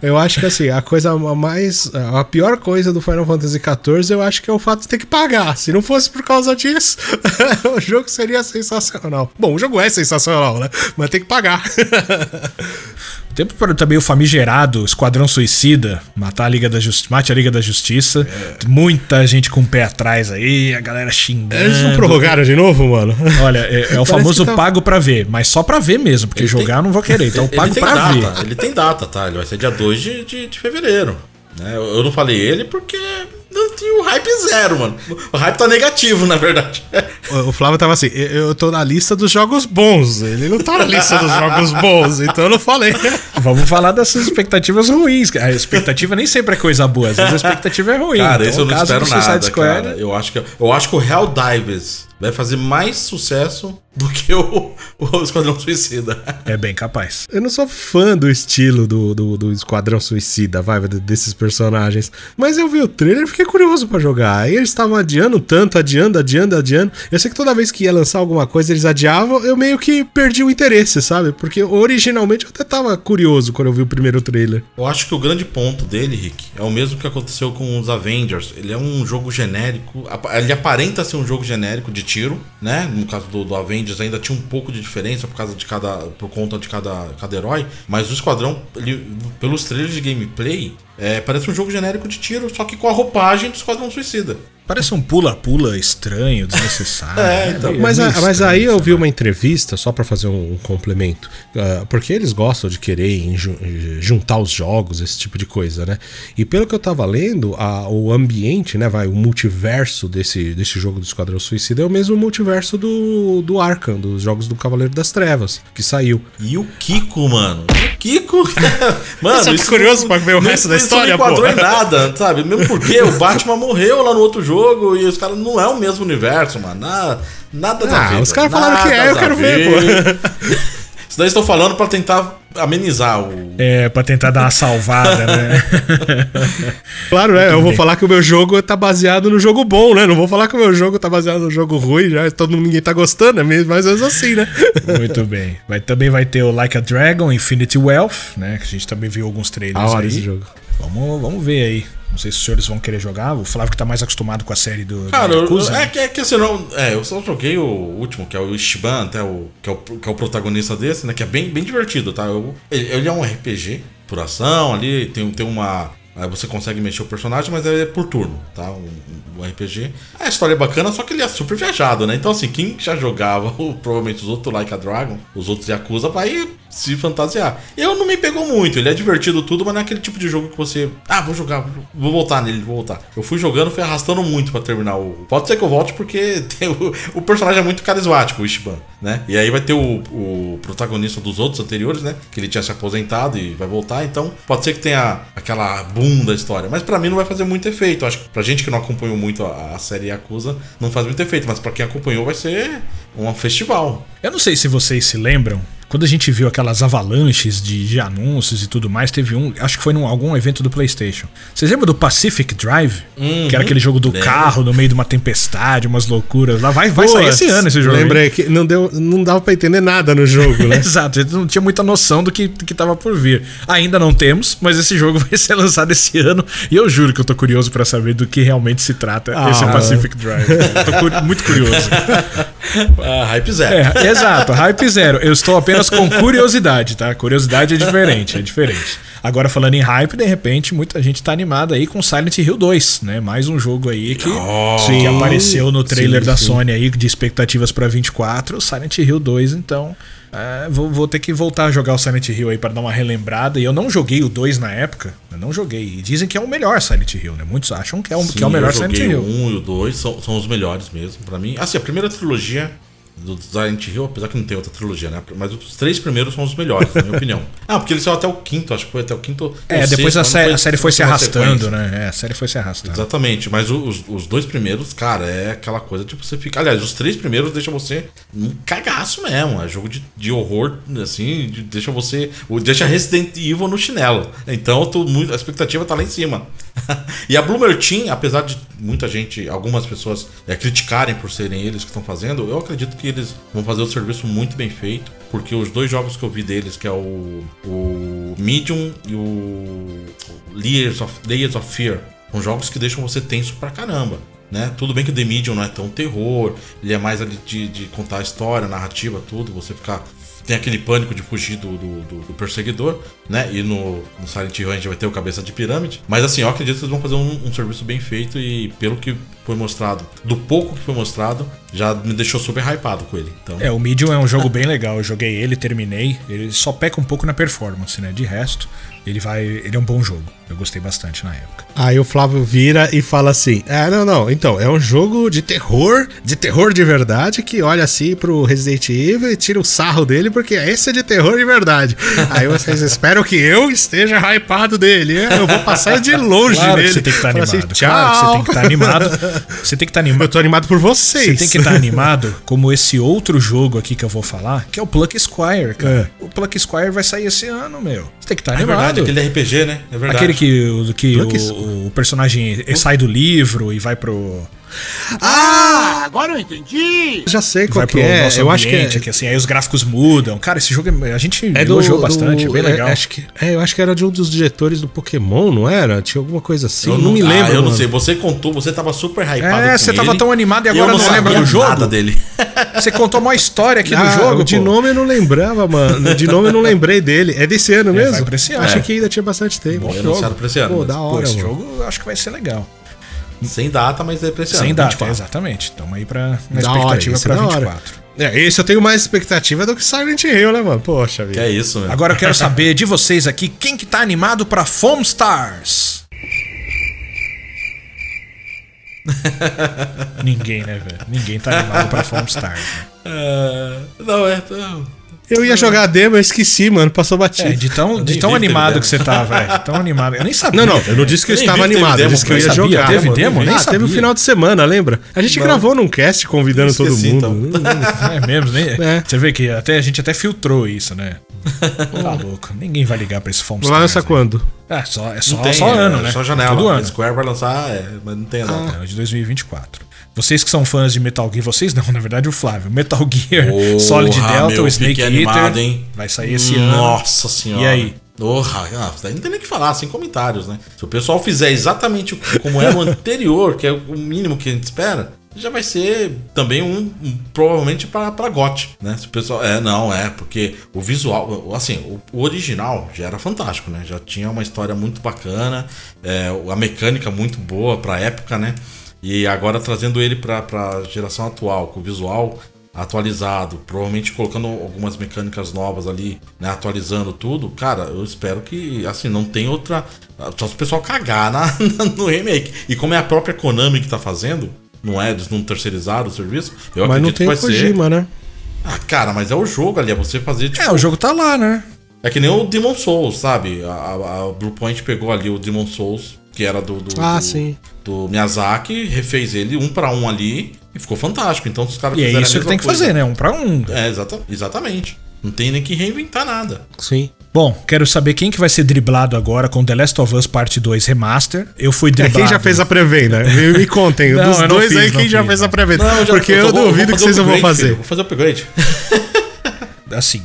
Eu acho que assim, a coisa mais. A pior coisa do Final Fantasy XIV, eu acho que é o fato de ter que pagar. Se não fosse por causa disso, o jogo seria sensacional. Bom, o jogo é sensacional, né? Mas tem que pagar. Tempo para também o famigerado Esquadrão Suicida matar a Liga da Justiça, mate a Liga da Justiça. É. Muita gente com o pé atrás aí, a galera xingando. Eles não prorrogaram de novo, mano? Olha, é, é o famoso tá... pago para ver, mas só para ver mesmo, porque ele jogar tem... não vou querer. Então pago para ver. Ele tem data, tá? Ele vai ser dia 2 de, de, de fevereiro. Né? Eu não falei ele porque não tinha o hype zero, mano. O hype tá negativo, na verdade. O Flávio tava assim, eu tô na lista dos jogos bons. Ele não tá na lista dos jogos bons, então eu não falei. Vamos falar dessas expectativas ruins. A expectativa nem sempre é coisa boa, às vezes a expectativa é ruim. Cara, então, esse eu não espero nada, Square... cara. Eu acho que, eu acho que o Hell Divers vai fazer mais sucesso do que o, o Esquadrão Suicida. É bem capaz. Eu não sou fã do estilo do, do, do Esquadrão Suicida, vai, desses personagens. Mas eu vi o trailer e fiquei curioso para jogar. Aí eles estavam adiando tanto, adiando, adiando, adiando. Eu sei que toda vez que ia lançar alguma coisa eles adiavam, eu meio que perdi o interesse, sabe? Porque originalmente eu até tava curioso quando eu vi o primeiro trailer. Eu acho que o grande ponto dele, Rick, é o mesmo que aconteceu com os Avengers. Ele é um jogo genérico, ele aparenta ser um jogo genérico de tiro, né? No caso do, do Avengers ainda tinha um pouco de diferença por causa de cada por conta de cada, cada herói, mas o Esquadrão, ele, pelos trailers de gameplay, é, parece um jogo genérico de tiro, só que com a roupagem do Esquadrão Suicida. Parece um pula-pula estranho, desnecessário. é, então, mas, a, mas aí eu vi uma entrevista, só para fazer um, um complemento, uh, porque eles gostam de querer juntar os jogos, esse tipo de coisa, né? E pelo que eu tava lendo, a, o ambiente, né, vai, o multiverso desse, desse jogo do Esquadrão Suicida é o mesmo multiverso do, do Arkham, dos jogos do Cavaleiro das Trevas, que saiu. E o Kiko, mano? O Kiko? mano, isso é curioso pra ver o resto da história, pô. Não enquadrou em nada, sabe? Mesmo porque o Batman morreu lá no outro jogo jogo e os caras não é o mesmo universo, mano. Nada, nada ah, da vida. Os caras falaram que é, eu quero ver, ver pô. Isso daí estão falando para tentar amenizar o. É, pra tentar dar uma salvada, né? claro, né? Eu vou falar que o meu jogo tá baseado no jogo bom, né? Não vou falar que o meu jogo tá baseado no jogo ruim, já todo ninguém tá gostando, é mais ou menos assim, né? Muito bem. Vai, também vai ter o Like a Dragon, Infinity Wealth, né? Que a gente também viu alguns trailers ah, aí. Esse jogo. Vamos, vamos ver aí. Não sei se os senhores vão querer jogar. O Flávio que tá mais acostumado com a série do. Cara, eu, é, que, é que assim, não, é, eu só joguei o último, que é o Ishiban, até o que, é o. que é o protagonista desse, né? Que é bem, bem divertido, tá? Eu, ele, ele é um RPG por ação ali, tem, tem uma. Aí você consegue mexer o personagem, mas é por turno, tá? Um, RPG. A história é bacana, só que ele é super viajado, né? Então, assim, quem já jogava, provavelmente os outros Like a Dragon, os outros Yakuza, vai se fantasiar. Eu não me pegou muito, ele é divertido tudo, mas não é aquele tipo de jogo que você. Ah, vou jogar, vou voltar nele, vou voltar. Eu fui jogando, fui arrastando muito para terminar o. Pode ser que eu volte porque o, o, personagem é muito carismático, o Ishiban, né? E aí vai ter o, o, protagonista dos outros anteriores, né? Que ele tinha se aposentado e vai voltar, então pode ser que tenha aquela boom da história. Mas para mim não vai fazer muito efeito. Acho que pra gente que não acompanhou muito a, a série Yakuza, não faz muito efeito, mas para quem acompanhou vai ser um festival. Eu não sei se vocês se lembram quando a gente viu aquelas avalanches de, de anúncios e tudo mais, teve um, acho que foi num algum evento do PlayStation. Vocês lembram do Pacific Drive? Uhum. Que era aquele jogo do Lembro. carro no meio de uma tempestade, umas loucuras. Lá vai, vai sair esse ano esse jogo. Lembrei que não, deu, não dava pra entender nada no jogo, né? Exato, a gente não tinha muita noção do que, do que tava por vir. Ainda não temos, mas esse jogo vai ser lançado esse ano e eu juro que eu tô curioso pra saber do que realmente se trata Ah. esse Pacific Drive. tô cu- muito curioso. Ah, hype zero. É, exato, hype zero. Eu estou apenas com curiosidade, tá? Curiosidade é diferente, é diferente. Agora falando em hype, de repente muita gente tá animada aí com Silent Hill 2, né? Mais um jogo aí que, que apareceu no trailer sim, da sim. Sony aí de expectativas pra 24, Silent Hill 2, então é, vou, vou ter que voltar a jogar o Silent Hill aí pra dar uma relembrada. E eu não joguei o 2 na época, eu não joguei. E dizem que é o melhor Silent Hill, né? Muitos acham que é o, que é o Sim, melhor Silent Hill. O 1 e o 2 são, são os melhores mesmo, pra mim. Assim, a primeira trilogia do Silent Hill, apesar que não tem outra trilogia, né? Mas os três primeiros são os melhores, na minha opinião. Ah, porque eles são até o quinto, acho que foi até o quinto. É, depois sexto, a, mas sé- não a série foi se arrastando, né? É, a série foi se arrastando. Exatamente, mas os, os dois primeiros, cara, é aquela coisa tipo você fica. Aliás, os três primeiros deixam você um cagaço mesmo. É jogo de, de horror, assim, de- deixa você. Deixa Resident Evil no chinelo. Então tô muito, a expectativa tá lá em cima. e a Bloomer Team, apesar de muita gente, algumas pessoas é, criticarem por serem eles que estão fazendo, eu acredito que eles vão fazer o serviço muito bem feito. Porque os dois jogos que eu vi deles, que é o, o Medium e o Layers of, Layers of Fear, são jogos que deixam você tenso pra caramba. Né? Tudo bem que o The Medium não é tão terror, ele é mais ali de, de contar a história, narrativa, tudo, você ficar. Tem aquele pânico de fugir do, do, do- do perseguidor, né? E no, no Silent Hill a gente vai ter o cabeça de pirâmide. Mas assim, eu acredito que eles vão fazer um, um serviço bem feito e pelo que foi mostrado, do pouco que foi mostrado, já me deixou super hypado com ele. Então, É, o Medium é um jogo bem legal. Eu joguei ele, terminei. Ele só peca um pouco na performance, né? De resto, ele vai. Ele é um bom jogo. Eu gostei bastante na época. Aí o Flávio vira e fala assim: É, não, não, então, é um jogo de terror, de terror de verdade, que olha assim pro Resident Evil e tira o sarro dele, porque esse é de terror de verdade. Aí vocês esperam que eu esteja hypado dele. é, Eu vou passar de longe Claro que você tem que estar Fala animado. assim, claro que você "Tchau." tem que estar animado. Você tem que estar Eu animado. tô animado por vocês. Você tem que estar animado como esse outro jogo aqui que eu vou falar, que é o Pluck Squire, cara. O Pluck Squire vai sair esse ano, meu. Você tem que estar é animado. verdade, aquele RPG, né? É verdade. Aquele que, o- que o, o personagem sai do livro e vai pro. Ah, agora eu entendi! Já sei qual vai que é. nosso Eu acho que é. que assim, aí os gráficos mudam. Cara, esse jogo é- a gente É do, elogiou do- bastante, é bem legal. acho que, é, eu acho que era de um dos diretores do Pokémon, não era? Tinha alguma coisa assim. Eu não, me lembro. Ah, eu não mano. sei. Você contou, você tava super hypado. É, com você tava ele, tão animado e eu agora não sabia lembra do jogo? Nada dele. Você contou uma história aqui Ah, do jogo, de pô. nome eu não lembrava, mano. De nome eu não lembrei dele. É desse ano mesmo? vai pra esse ano. Achei É. que ainda tinha bastante tempo. Foi anunciado pra esse ano. Pô, da Pô, hora, esse mano. jogo eu acho que vai ser legal. Sem data, mas é pra esse Sem ano. data, 24. exatamente. Tamo aí pra, na Da hora, expectativa é pra hora. 24. É, esse eu tenho mais expectativa do que Silent Hill, né, mano? Poxa Que vida. é isso, meu. Agora eu quero saber de vocês aqui, quem que tá animado pra Foam Stars? Ninguém, né, velho? Ninguém tá animado pra Foam Stars. né? É, não, é. Não. Eu ia jogar demo, eu esqueci, mano. Passou batido. É, de tão, de tão teve animado que você tá, velho. Tão animado. Eu nem sabia. Não, não, eu não disse que eu estava teve animado, eu disse que eu ia sabia. jogar. Teve mano. demo? Nem ah, teve sabia. o final de semana, lembra? A gente gravou num cast convidando todo mundo. então. É mesmo, nem. É. Você vê que até, a gente até filtrou isso, né? Tá louco. Ninguém vai ligar pra esse Foam Vai lançar quando? É, só, é só, Não tem, só é, ano, né? Só janela. Todo ano. Square vai lançar, é, mas não tem a data. Ano de 2024. Vocês que são fãs de Metal Gear, vocês não, na verdade o Flávio. Metal Gear Porra, Solid Delta, meu, o Snake Eater. animado, hein? Vai sair esse ano. Nossa senhora. E aí? Porra, ah, daí não tem nem o que falar, sem comentários, né? Se o pessoal fizer exatamente como era o anterior, que é o mínimo que a gente espera, já vai ser também um, um- provavelmente para para GOT, né? Se o pessoal, é, não, é, porque o visual, assim, o, o original já era fantástico, né? Já tinha uma história muito bacana, é, a mecânica muito boa pra época, né? E agora trazendo ele pra, pra geração atual, com o visual atualizado, provavelmente colocando algumas mecânicas novas ali, né, atualizando tudo, cara, eu espero que, assim, não tem outra. Só se o pessoal cagar na, no remake. E como é a própria Konami que tá fazendo, não é, eles não terceirizaram o serviço, eu Mas não acredito tem que vai ser. Kojima, né? Ah, cara, mas é o jogo ali, é você fazer tipo. É, o jogo tá lá, né? É que nem o Demon Souls, sabe? A, a, a Bluepoint pegou ali o Demon Souls, que era do, do, Ah, do, sim. do Miyazaki, refez ele um pra um ali e ficou fantástico. Então os caras E é isso que tem que coisa. fazer, né? Um pra um. É, exata, exatamente. Não tem nem que reinventar nada. Sim. Bom, quero saber quem que vai ser driblado agora com The Last of Us Parte 2 Remaster. Eu fui É, driblado. quem já fez a pré-venda? Me, me contem, Não, dos eu dois fiz, aí, quem já fiz, fez não. a pré-venda? Não, já- Porque eu, vou- vou duvido que fazer vocês não vão fazer. filho, Vou fazer o upgrade. Assim,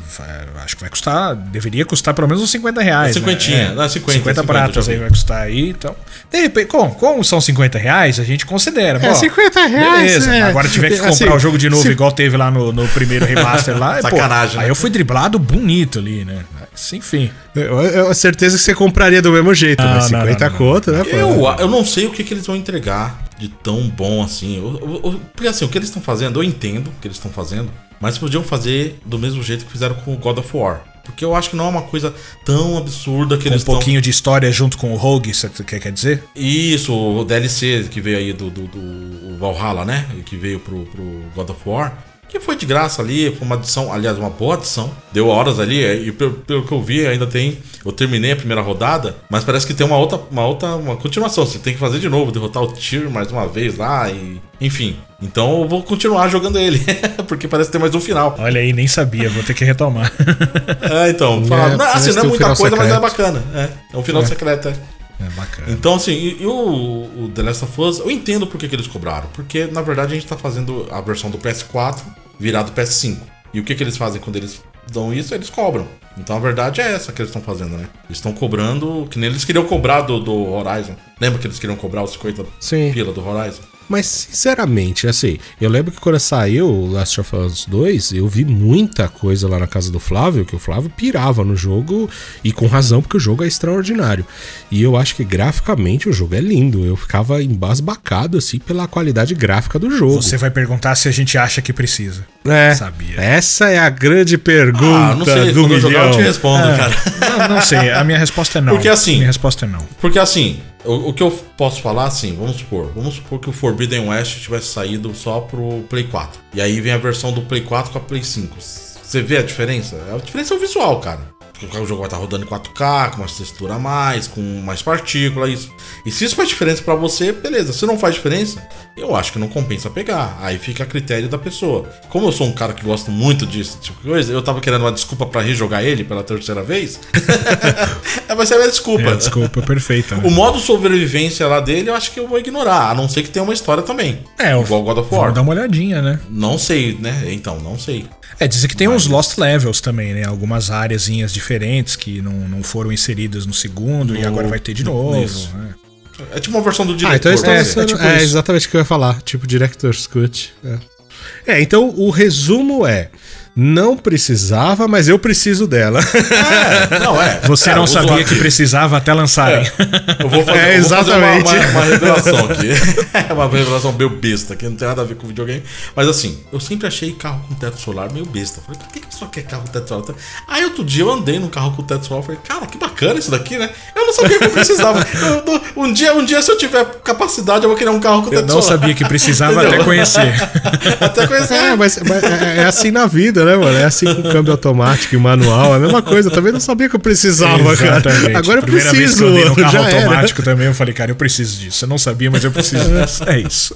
acho que vai custar. Deveria custar pelo menos uns 50 reais. Cinquentinha, né? não, 50, 50 50 pratas aí vai custar aí. Então. De repente, como, como são 50 reais, a gente considera. É, Bom, 50 reais, Beleza. é. Agora tiver que comprar Assim, o jogo de novo, se- igual teve lá no, no primeiro remaster lá. pô, Sacanagem, Aí né? eu fui driblado bonito ali, né? Mas, enfim. Eu, eu tenho certeza que você compraria do mesmo jeito, Não, né? não, 50 não, não, conto, né? pô? Eu, eu não sei o que, que eles vão entregar de tão bom assim. Eu- eu- eu- porque assim, o que eles estão fazendo, eu entendo o que eles estão fazendo, mas podiam fazer do mesmo jeito que fizeram com o God of War. Porque eu acho que não é uma coisa tão absurda que um eles estão. pouquinho de história junto com o Rogue, você quer, quer dizer? Isso, o DLC que veio aí do, do, do Valhalla, né? Que veio pro, pro God of War. Que foi de graça ali, foi uma adição, aliás, uma boa adição. Deu horas ali, e pelo, pelo que eu vi, ainda tem. Eu terminei a primeira rodada, mas parece que tem uma outra, uma outra uma continuação. Você tem que fazer de novo, derrotar o Tyr mais uma vez lá e. Enfim. Então eu vou continuar jogando ele, porque parece ter mais um final. Olha aí, nem sabia, vou ter que retomar. É, então, fala- não, parece assim, não é muita coisa, mas é secreto. bacana. É, é um final secreto, é. É bacana. Então, assim, e, o, o The Last of Us, eu entendo por que, que eles cobraram. Porque, na verdade, a gente tá fazendo a versão do PS4 virado PS5. E o que, que eles fazem quando eles dão isso? Eles cobram. Então, a verdade é essa que eles estão fazendo, né? Eles estão cobrando, que nem eles queriam cobrar do, do Horizon. Lembra que eles queriam cobrar os 50 Sim. pila do Horizon? Mas, sinceramente, assim, eu lembro que quando saiu o Last of Us 2, eu vi muita coisa lá na casa do Flávio, que o Flávio pirava no jogo, e com razão, porque o jogo é extraordinário. E eu acho que graficamente o jogo é lindo. Eu ficava embasbacado, assim, pela qualidade gráfica do jogo. Você vai perguntar se a gente acha que precisa. É, Sabia. Essa é a grande pergunta Ah, não sei, do quando eu milhão. Eu te respondo, cara. Não, não sei, a minha resposta é não. Porque assim- Minha resposta é não. Porque assim, o, o que eu posso falar, assim, vamos supor, vamos supor que o Forbidden West tivesse saído só pro Play 4. E aí vem a versão do Play 4 com a Play 5. Você vê a diferença? A diferença é o visual, cara. Porque o jogo vai estar rodando em 4K, com mais textura a mais, com mais partícula, isso. E se isso faz diferença pra você, beleza. Se não faz diferença, eu acho que não compensa pegar. Aí fica a critério da pessoa. Como eu sou um cara que gosta muito disso, tipo coisa, eu tava querendo uma desculpa pra rejogar ele pela terceira vez. Vai ser a minha desculpa. É, desculpa, perfeita. Né? O modo sobrevivência lá dele, eu acho que eu vou ignorar, a não ser que tenha uma história também. É, igual God of War. Vamos dar uma olhadinha, né? Não sei, né? Então, não sei. É, dizer que tem uns Lost Levels também, né? Algumas áreazinhas diferentes que não, não foram inseridas no segundo e No- agora vai ter de no- novo. isso. né? É tipo uma versão do Ah, diretor. então eles estão lançando- é tipo é, exatamente o que eu ia falar, tipo Director's Cut. É. É, então o resumo é: não precisava, mas eu preciso dela. É, não, é. Você Cara, não sabia que precisava até lançarem. Eu vou fazer, É, eu vou fazer uma, exatamente. uma, uma revelação aqui. É uma revelação meio besta, que não tem nada a ver com videogame. Mas assim, eu sempre achei carro com teto solar meio besta. Falei, por que que a pessoa quer carro com teto solar? Aí outro dia eu andei num carro com teto solar. Falei, cara, que bacana isso daqui, né? Eu não sabia que eu precisava. Eu um, dia, um dia, se eu tiver capacidade, eu vou criar um carro com Eu teto não solar. sabia que precisava até conhecer. Até conhecer. É, mas, mas é, é assim na vida, né, mano? É assim com câmbio automático e manual, é a mesma coisa. Eu também não sabia que eu precisava, cara. Exatamente. Agora eu Primeira preciso. vez que eu andei no carro já era. automático também, eu falei, cara, eu preciso disso. Eu não sabia, mas eu preciso disso. É isso.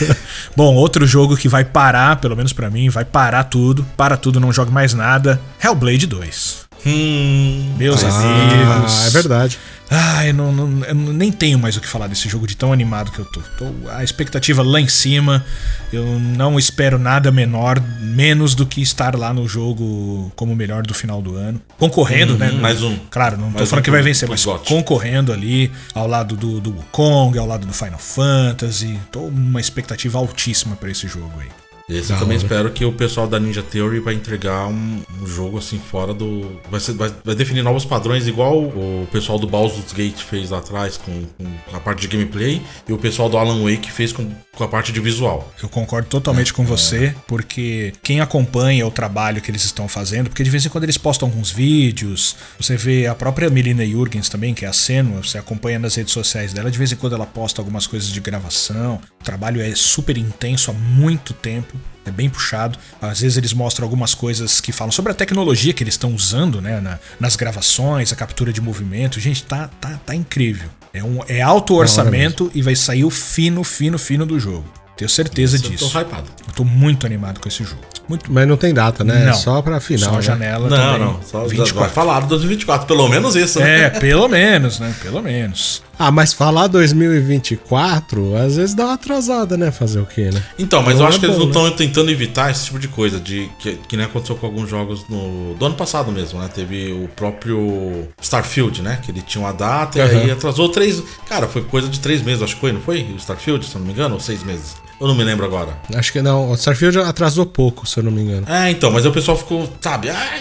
Bom, outro jogo que vai parar, pelo menos pra mim, vai parar tudo. Para tudo, não jogue mais nada. Hellblade 2. Hum, Meus Ah, amigos. é verdade. Ai, não, não- eu nem tenho mais o que falar desse jogo de tão animado que eu tô. tô. A expectativa lá em cima. Eu não espero nada menor, menos do que estar lá no jogo como o melhor do final do ano. Concorrendo, né? mais um. Claro, não tô falando um que vai vencer, mas GOT. concorrendo ali ao lado do, do Wukong, ao lado do Final Fantasy. Tô uma expectativa altíssima pra esse jogo aí. Esse eu também espero que o pessoal da Ninja Theory vai entregar um, um jogo assim fora do. Vai, ser- vai- vai definir novos padrões, igual o pessoal do Baldur's Gate fez lá atrás com, com a parte de gameplay e o pessoal do Alan Wake fez com, com a parte de visual. Eu concordo totalmente com você, porque quem acompanha o trabalho que eles estão fazendo, porque de vez em quando eles postam alguns vídeos, você vê a própria Melina Jurgens também, que é a Senua, você acompanha nas redes sociais dela, de vez em quando ela posta algumas coisas de gravação. O trabalho é super intenso há muito tempo. É bem puxado. Às vezes eles mostram algumas coisas que falam sobre a tecnologia que eles estão usando, né? na- nas gravações, a captura de movimento. Gente, tá, tá, tá incrível. É, um, é alto orçamento e vai sair o fino, fino, fino do jogo. Tenho certeza Eu tô disso. hypado. Eu tô muito animado com esse jogo. Muito, mas não tem data, né? Não. É só pra final. Só a né? janela Não, também. não. Só 24. falaram 2024, pelo menos isso, né? É, pelo menos, né? Pelo menos. Ah, mas falar 2024, às vezes dá uma atrasada, né? Fazer o quê, né? Então, mas Não eu acho é que eles bom, não estão tentando evitar esse tipo de coisa, de que, que nem aconteceu com alguns jogos no, do ano passado mesmo, né? Teve o próprio Starfield, né? Que ele tinha uma data e Aham. aí atrasou três. Cara, foi coisa de três meses, acho que foi, não foi? O Starfield, se eu não me engano, ou seis meses. Eu não me lembro agora. Acho que não. O Starfield atrasou pouco, se eu não me engano. É, então, mas o pessoal ficou, sabe? ah,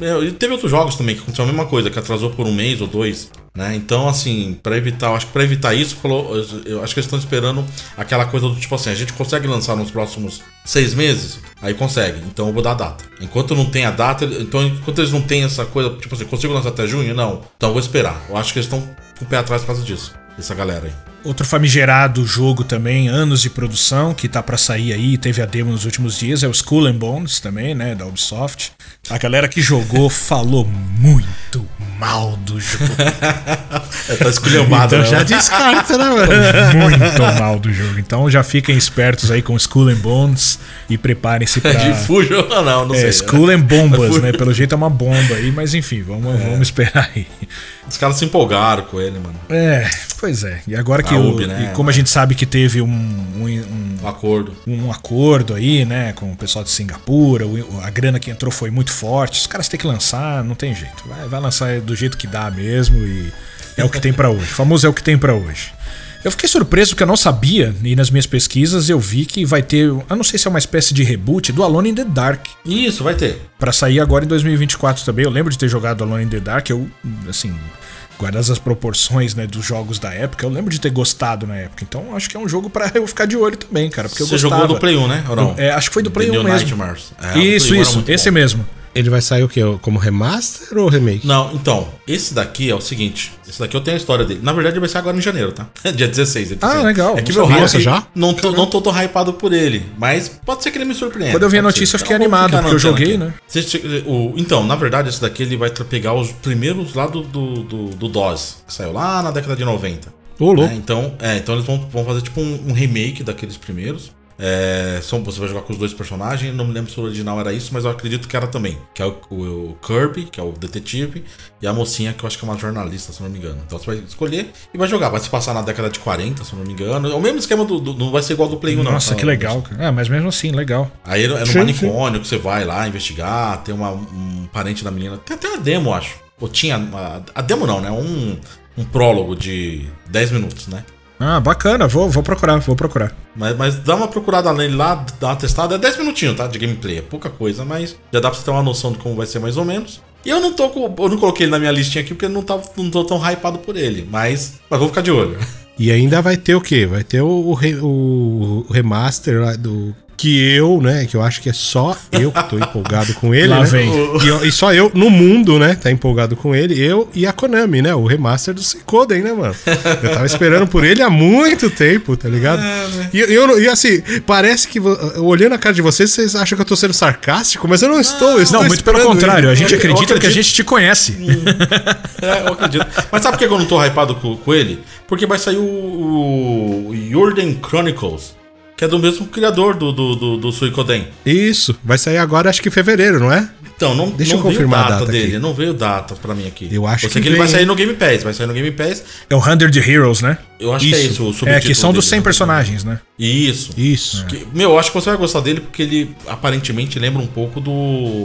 E teve outros jogos também que aconteceu a mesma coisa, que atrasou por um mês ou dois, né? Então, assim, pra evitar, acho que pra evitar isso, falou, eu acho que eles estão esperando aquela coisa do tipo assim, a gente consegue lançar nos próximos seis meses? Aí consegue, então eu vou dar a data. Enquanto não tem a data, então enquanto eles não têm essa coisa, tipo assim, consigo lançar até junho? Não. Então eu vou esperar. Eu acho que eles estão com o pé atrás por causa disso. Essa galera aí. Outro famigerado jogo também, anos de produção, que tá pra sair aí, teve a demo nos últimos dias, é o Skull and Bones também, né, da Ubisoft. A galera que jogou falou muito mal do jogo. É, tá esculhambado, Então né? já descarta, né, mano? muito mal do jogo. Então já fiquem espertos aí com Skull and Bones e preparem-se pra... De fujo ou não, não É, sei. Skull and Bombas, né? Pelo jeito é uma bomba aí, mas enfim, vamos, É. vamos esperar aí. Os caras se empolgaram com ele, mano. É, pois é. E agora que A o, né? e como a gente sabe que teve um, um, Um acordo. um, um acordo aí, né, com o pessoal de Singapura, a grana que entrou foi muito forte. Os caras têm que lançar, não tem jeito. Vai, vai lançar do jeito que dá mesmo e é o que tem pra hoje. O famoso é o que tem pra hoje. Eu fiquei surpreso porque eu não sabia, e nas minhas pesquisas eu vi que vai ter, eu não sei se é uma espécie de reboot do Alone in the Dark. Isso, vai ter. Pra sair agora em 2024 também. Eu lembro de ter jogado Alone in the Dark, eu, assim, guardadas as proporções, né, dos jogos da época, eu lembro de ter gostado na época. Então acho que é um jogo pra eu ficar de olho também, cara, porque Você eu gostava. jogou do Play 1, né? Ou não? É, acho que foi do Play The 1 New mesmo. Nightmares. É, isso, Play 1 era isso, esse bom. mesmo. Ele vai sair o quê? Como remaster ou remake? Não, então, esse daqui é o seguinte. Esse daqui eu tenho a história dele. Na verdade, vai ser agora em janeiro, tá? Dia 16. ele tá Ah, legal, É que meu hype já? Não tô, não tô tão hypado por ele. Mas pode ser que ele me surpreenda. Quando eu vi a pode ser. notícia, eu fiquei vamos animado, porque eu joguei, aqui. né? Então, na verdade, esse daqui ele vai pegar os primeiros lá do, do, do, do DOS, que saiu lá na década de 90. Ô, louco. né? Então, é, então eles vão, vão fazer tipo um, um remake daqueles primeiros. É, são, você vai jogar com os dois personagens. Não me lembro se o original era isso, mas eu acredito que era também. Que é o, o- o Kirby, que é o detetive, e a mocinha, que eu acho que é uma jornalista, se não me engano. Então você vai escolher e vai jogar. Vai se passar na década de 40, se não me engano. É o mesmo esquema do. do- não vai ser igual do Play 1, não. Nossa, tá? que legal, cara. Ah, mas mesmo assim, legal. Aí é no Sim, manicônio que você vai lá investigar, tem uma, um parente da menina. Tem até uma demo, acho. Ou tinha. uma- a demo não, né? Um, um prólogo de 10 minutos, né? Ah, bacana, vou, vou procurar, vou procurar. Mas, mas dá uma procurada nele lá, dá uma testada. É 10 minutinhos, tá? De gameplay. É pouca coisa, mas já dá pra você ter uma noção de como vai ser mais ou menos. E eu não tô com. Eu não coloquei ele na minha listinha aqui porque eu não, tá, não tô tão hypado por ele. Mas. Mas vou ficar de olho. E ainda vai ter o quê? Vai ter o, o o remaster lá do. Que eu, né? Que eu acho que é só eu que tô empolgado com ele. Lá né? vem. E, e só eu no mundo, né? Tá empolgado com ele. Eu e a Konami, né? O remaster do Suicoden, né, mano? Eu tava esperando por ele há muito tempo, tá ligado? E, eu, e assim, parece que olhando a cara de vocês, vocês acham que eu tô sendo sarcástico, mas eu não estou. Eu estou Não, muito pelo contrário, a ele. gente Eu acredita que a gente te conhece. É, eu acredito. Mas sabe por que eu não tô hypado com, com ele? Porque vai sair o, o Jordan Chronicles, que é do mesmo criador do, do, do, do Suicoden. Isso, vai sair agora, acho que em fevereiro, não é? Então, não, Deixa não eu confirmar a veio data, data dele, aqui. não veio data pra mim aqui. Eu acho eu que que ele vai vem. sair no Game Pass, vai sair no Game Pass. É o Hundred Heroes, né? Eu acho que é isso o É, subtítulo que são dos dele, 100 né? personagens, né? Isso. Isso. Que- meu, eu acho que você vai gostar dele porque ele aparentemente lembra um pouco do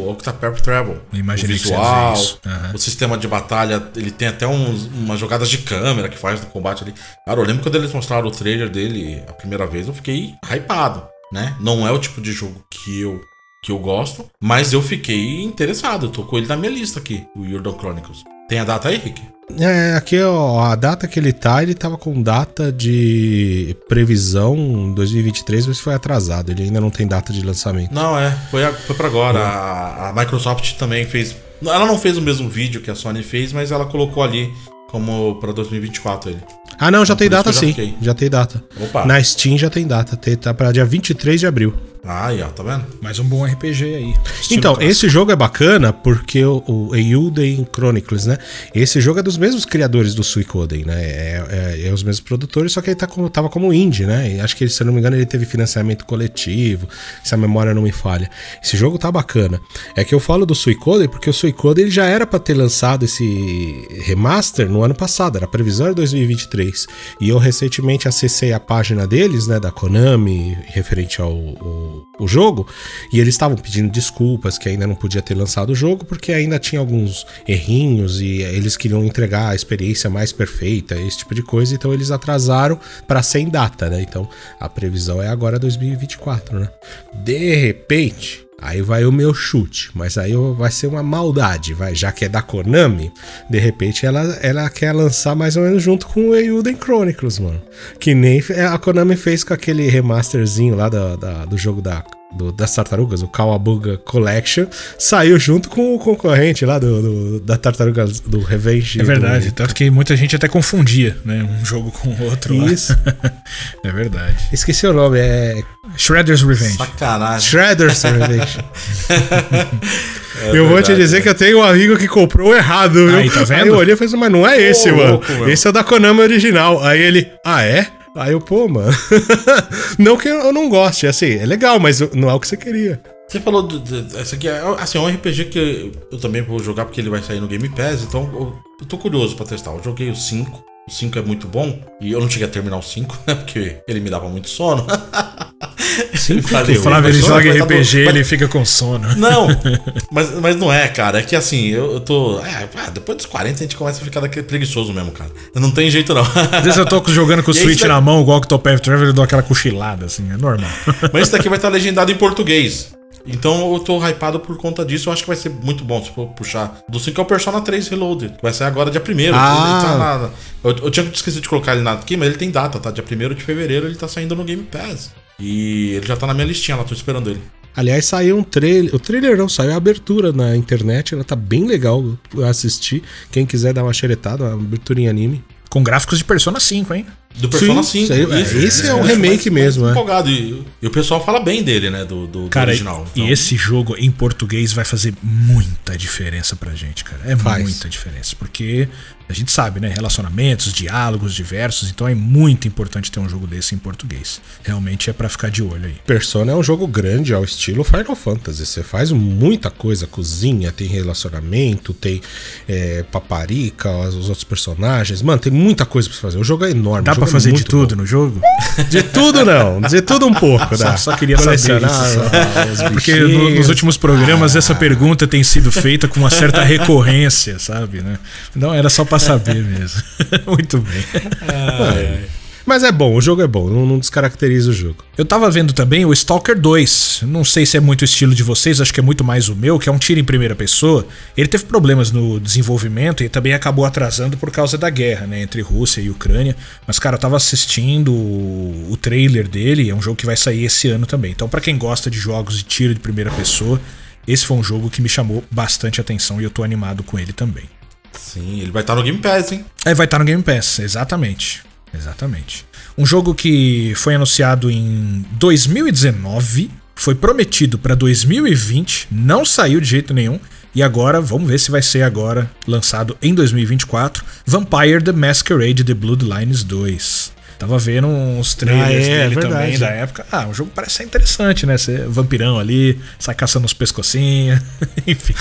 Octopath Travel. Imaginei o visual, isso. Aham. o sistema de batalha, ele tem até uns, umas jogadas de câmera que faz no combate ali. Cara, eu lembro quando eles mostraram o trailer dele a primeira vez, eu fiquei hypado, né? Não é o tipo de jogo que eu que eu gosto, mas eu fiquei interessado. Eu tô com ele na minha lista aqui, o Jordan Chronicles. Tem a data aí, Rick? É, aqui ó, a data que ele tá, ele tava com data de previsão 2023, mas foi atrasado. Ele ainda não tem data de lançamento. Não, é. Foi, a- foi pra agora. A, a Microsoft também fez. Ela não fez o mesmo vídeo que a Sony fez, mas ela colocou ali como pra 2024 ele. Ah, não, já tem por isso data já sim. fiquei. Já tem data. Opa. Na Steam já tem data. Tem, tá pra dia 23 de abril. Ah, aí, ó, tá vendo? Mais um bom RPG aí. Então, clássico. esse jogo é bacana porque o, o Eiyuden Chronicles, né? Esse jogo é dos mesmos criadores do Suicoden, né? É, é- é os mesmos produtores, só que ele tá como, tava como indie, né? E acho que, se eu não me engano, ele teve financiamento coletivo, se a memória não me falha. Esse jogo tá bacana. É que eu falo do Suicoden porque o Suicoden ele já era pra ter lançado esse remaster no ano passado, era a previsão era 2023. E eu recentemente acessei a página deles, né, da Konami, referente ao, ao- o jogo, e eles estavam pedindo desculpas que ainda não podia ter lançado o jogo porque ainda tinha alguns errinhos e eles queriam entregar a experiência mais perfeita, esse tipo de coisa, então eles atrasaram para sem data, né? Então a previsão é agora 2024, né? De repente, Aí vai o meu chute, mas aí vai ser uma maldade, vai, já que é da Konami, de repente ela, ela quer lançar mais ou menos junto com o Eiyuden Chronicles, mano. Que nem a Konami fez com aquele remasterzinho lá da- do jogo da, do- das tartarugas, o Kawabuga Collection, saiu junto com o concorrente lá do, do- da tartaruga do Revenge. É verdade, do- tanto que muita gente até confundia, né? Um jogo com o outro. lá. Isso. é verdade. Esqueci o nome, é Shredder's Revenge. Sacanagem. Shredder's Revenge. É eu vou te verdade, dizer né? que eu tenho um amigo que comprou errado, viu? Aí, tá vendo? Aí eu olhei e falei assim, mas não é esse, mano. louco, esse é o da Konami original. Aí ele, ah, é? Aí eu, pô, mano. não que eu não goste, assim, é legal, mas não é o que você queria. Você falou. Do, do- esse aqui é, assim, é um RPG que eu também vou jogar porque ele vai sair no Game Pass, então eu, eu tô curioso pra testar. Eu joguei o 5. O 5 é muito bom. E eu não cheguei a terminar o 5, né? Porque ele me dava muito sono. Sim, O Flávio ele joga RPG, ele fica com sono. Não, mas, mas não é, cara. É que assim, eu, eu tô. É, ah, depois dos 40 a gente começa a ficar daquele preguiçoso mesmo, cara. Não tem jeito não. Às vezes eu tô jogando com o Switch você- na mão, igual que o Top Traveler, eu dou aquela cochilada, assim, é normal. Mas esse daqui vai estar legendado em português. Então eu tô hypado por conta disso. Eu acho que vai ser muito bom se for puxar. Do 5 é o Persona 3 Reloaded. Vai sair agora dia 1 Ah. eu, eu tinha esquecido de colocar ele na aqui, mas ele tem data, tá? Dia 1 de fevereiro ele tá saindo no Game Pass. E ele já tá na minha listinha lá, tô esperando ele. Aliás, saiu um trailer. O trailer não, saiu a abertura na internet. Ela tá bem legal assistir. Quem quiser dar uma xeretada, uma abertura em anime. Com gráficos de Persona 5, hein? Do Persona Sim, 5. saiu- é, esse é o eu remake acho mesmo, é. empolgado. E, e o pessoal fala bem dele, né? Do, do, do Cara, original. e Então, esse jogo em português vai fazer muita diferença pra gente, cara. É Faz. muita diferença. Porque a gente sabe, né? Relacionamentos, diálogos diversos. Então é muito importante ter um jogo desse em português. Realmente é pra ficar de olho aí. Persona é um jogo grande ao estilo Final Fantasy. Você faz muita coisa, cozinha, tem relacionamento, tem é, paparica, os os outros personagens. Mano, tem muita coisa pra fazer. O jogo é enorme. Dá pra é fazer de muito tudo bom. no jogo? De tudo não, de tudo um pouco. Só- dá. só queria saber isso. os Porque no- nos últimos programas Ah. essa pergunta tem sido feita com uma certa recorrência, sabe, né? Então era só pra saber mesmo. Muito bem. Mas é bom, o jogo é bom, não, não descaracteriza o jogo. Eu tava vendo também o Stalker 2. Não sei se é muito o estilo de vocês, acho que é muito mais o meu, que é um tiro em primeira pessoa. Ele teve problemas no desenvolvimento e também acabou atrasando por causa da guerra, né, entre Rússia e Ucrânia. Mas cara, eu tava assistindo o, o trailer dele, é um jogo que vai sair esse ano também. Então, pra quem gosta de jogos de tiro de primeira pessoa, esse foi um jogo que me chamou bastante atenção e eu tô animado com ele também. Sim, ele vai estar no Game Pass, hein? É, vai estar no Game Pass, exatamente. Exatamente. Um jogo que foi anunciado em 2019, foi prometido para 2020, não saiu de jeito nenhum. E agora, vamos ver se vai ser agora lançado em 2024, Vampire the Masquerade The Bloodlines 2. Tava vendo uns trailers Ah, é, é dele verdade. também da época. Ah, o jogo parece ser interessante, né? Ser vampirão ali, sai caçando os pescocinhos. Enfim,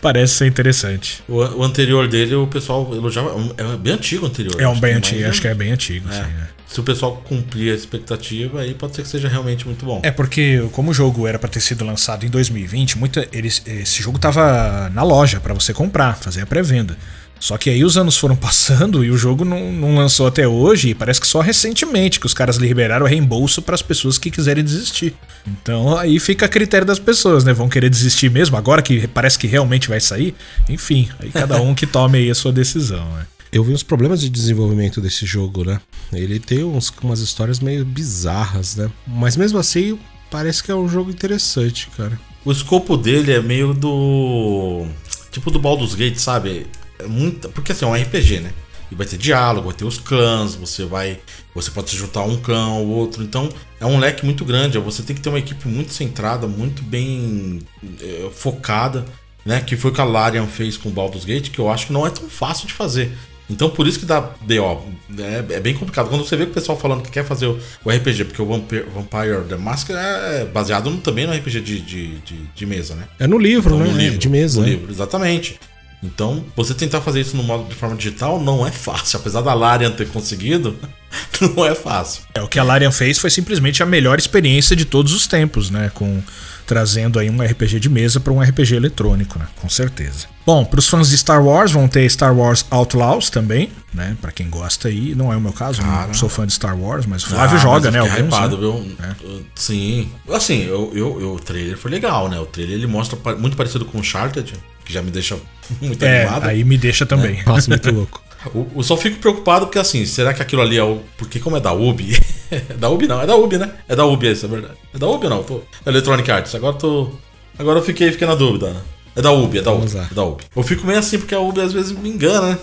parece ser interessante. O, o anterior dele, o pessoal elogiava. É bem antigo o anterior. É um bem que antigo, acho que é bem antigo, É. sim, né? Se o pessoal cumprir a expectativa, aí pode ser que seja realmente muito bom. É porque, como o jogo era pra ter sido lançado em 2020, muita, eles, esse jogo tava na loja pra você comprar, fazer a pré-venda. Só que aí os anos foram passando e o jogo não, não lançou até hoje, e parece que só recentemente que os caras liberaram o reembolso para as pessoas que quiserem desistir. Então aí fica a critério das pessoas, né? Vão querer desistir mesmo, agora que parece que realmente vai sair. Enfim, aí cada um que tome aí a sua decisão, né? Eu vi uns problemas de desenvolvimento desse jogo, né? Ele tem uns, umas histórias meio bizarras, né? Mas mesmo assim, parece que é um jogo interessante, cara. O escopo dele é meio do. Tipo do Baldur's Gate, sabe? É muito. Porque assim, é um RPG, né? e vai ter diálogo, vai ter os clãs, você vai. Você pode se juntar a um clã ou outro. Então é um leque muito grande. Você tem que ter uma equipe muito centrada, muito bem é, focada, né? Que foi o que a Larian fez com o Baldur's Gate, que eu acho que não é tão fácil de fazer. Então por isso que dá BO. É, é bem complicado. Quando você vê o pessoal falando que quer fazer o, o RPG, porque o Vampire, Vampire The Mask é baseado no, também no RPG de, de, de, de, mesa, né? É no livro, Então, né? no É livro, de mesa. No né? livro, exatamente. Então, você tentar fazer isso no modo de forma digital não é fácil. Apesar da Larian ter conseguido, não é fácil. É, o que a Larian fez foi simplesmente a melhor experiência de todos os tempos, né? Com trazendo aí um RPG de mesa para um RPG eletrônico, né? Com certeza. Bom, para os fãs de Star Wars vão ter Star Wars Outlaws também, né? Para quem gosta aí, não é o meu caso, Cara. não sou fã de Star Wars, mas o Flávio Ah, joga, né? Alguns, hypado, né? viu? Uh, Sim. Assim, eu, eu, eu- o trailer foi legal, né? O trailer ele mostra muito parecido com o Uncharted, que já me deixa muito É, animado. aí me deixa também. Nossa, muito louco. Eu, só fico preocupado porque, assim, será que aquilo ali é o. Porque, como é da UB. é da UB não, é da UB, né? É da UB, isso é verdade. É da UB ou não? Tô... Electronic Arts. Agora eu tô. Agora eu fiquei, fiquei na dúvida. né? É da UB, é da UB. Vamos lá. É da UB. Eu fico meio assim porque a UB às vezes me engana, né?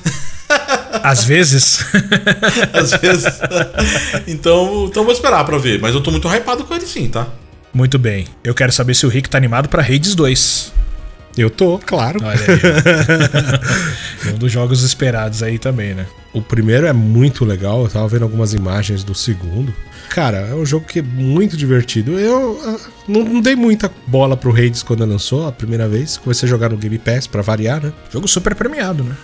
Às vezes. Às vezes. então, então eu vou esperar pra ver. Mas eu tô muito hypado com ele sim, tá? Muito bem. Eu quero saber se o Rick tá animado pra Hades 2. Eu tô, claro. Olha aí. um dos jogos esperados aí também, né? O primeiro é muito legal, eu tava vendo algumas imagens do segundo. Cara, é um jogo que é muito divertido. Eu ah, não, não dei muita bola pro Hades quando lançou a primeira vez. Comecei a jogar no Game Pass pra variar, né? Jogo super premiado, né?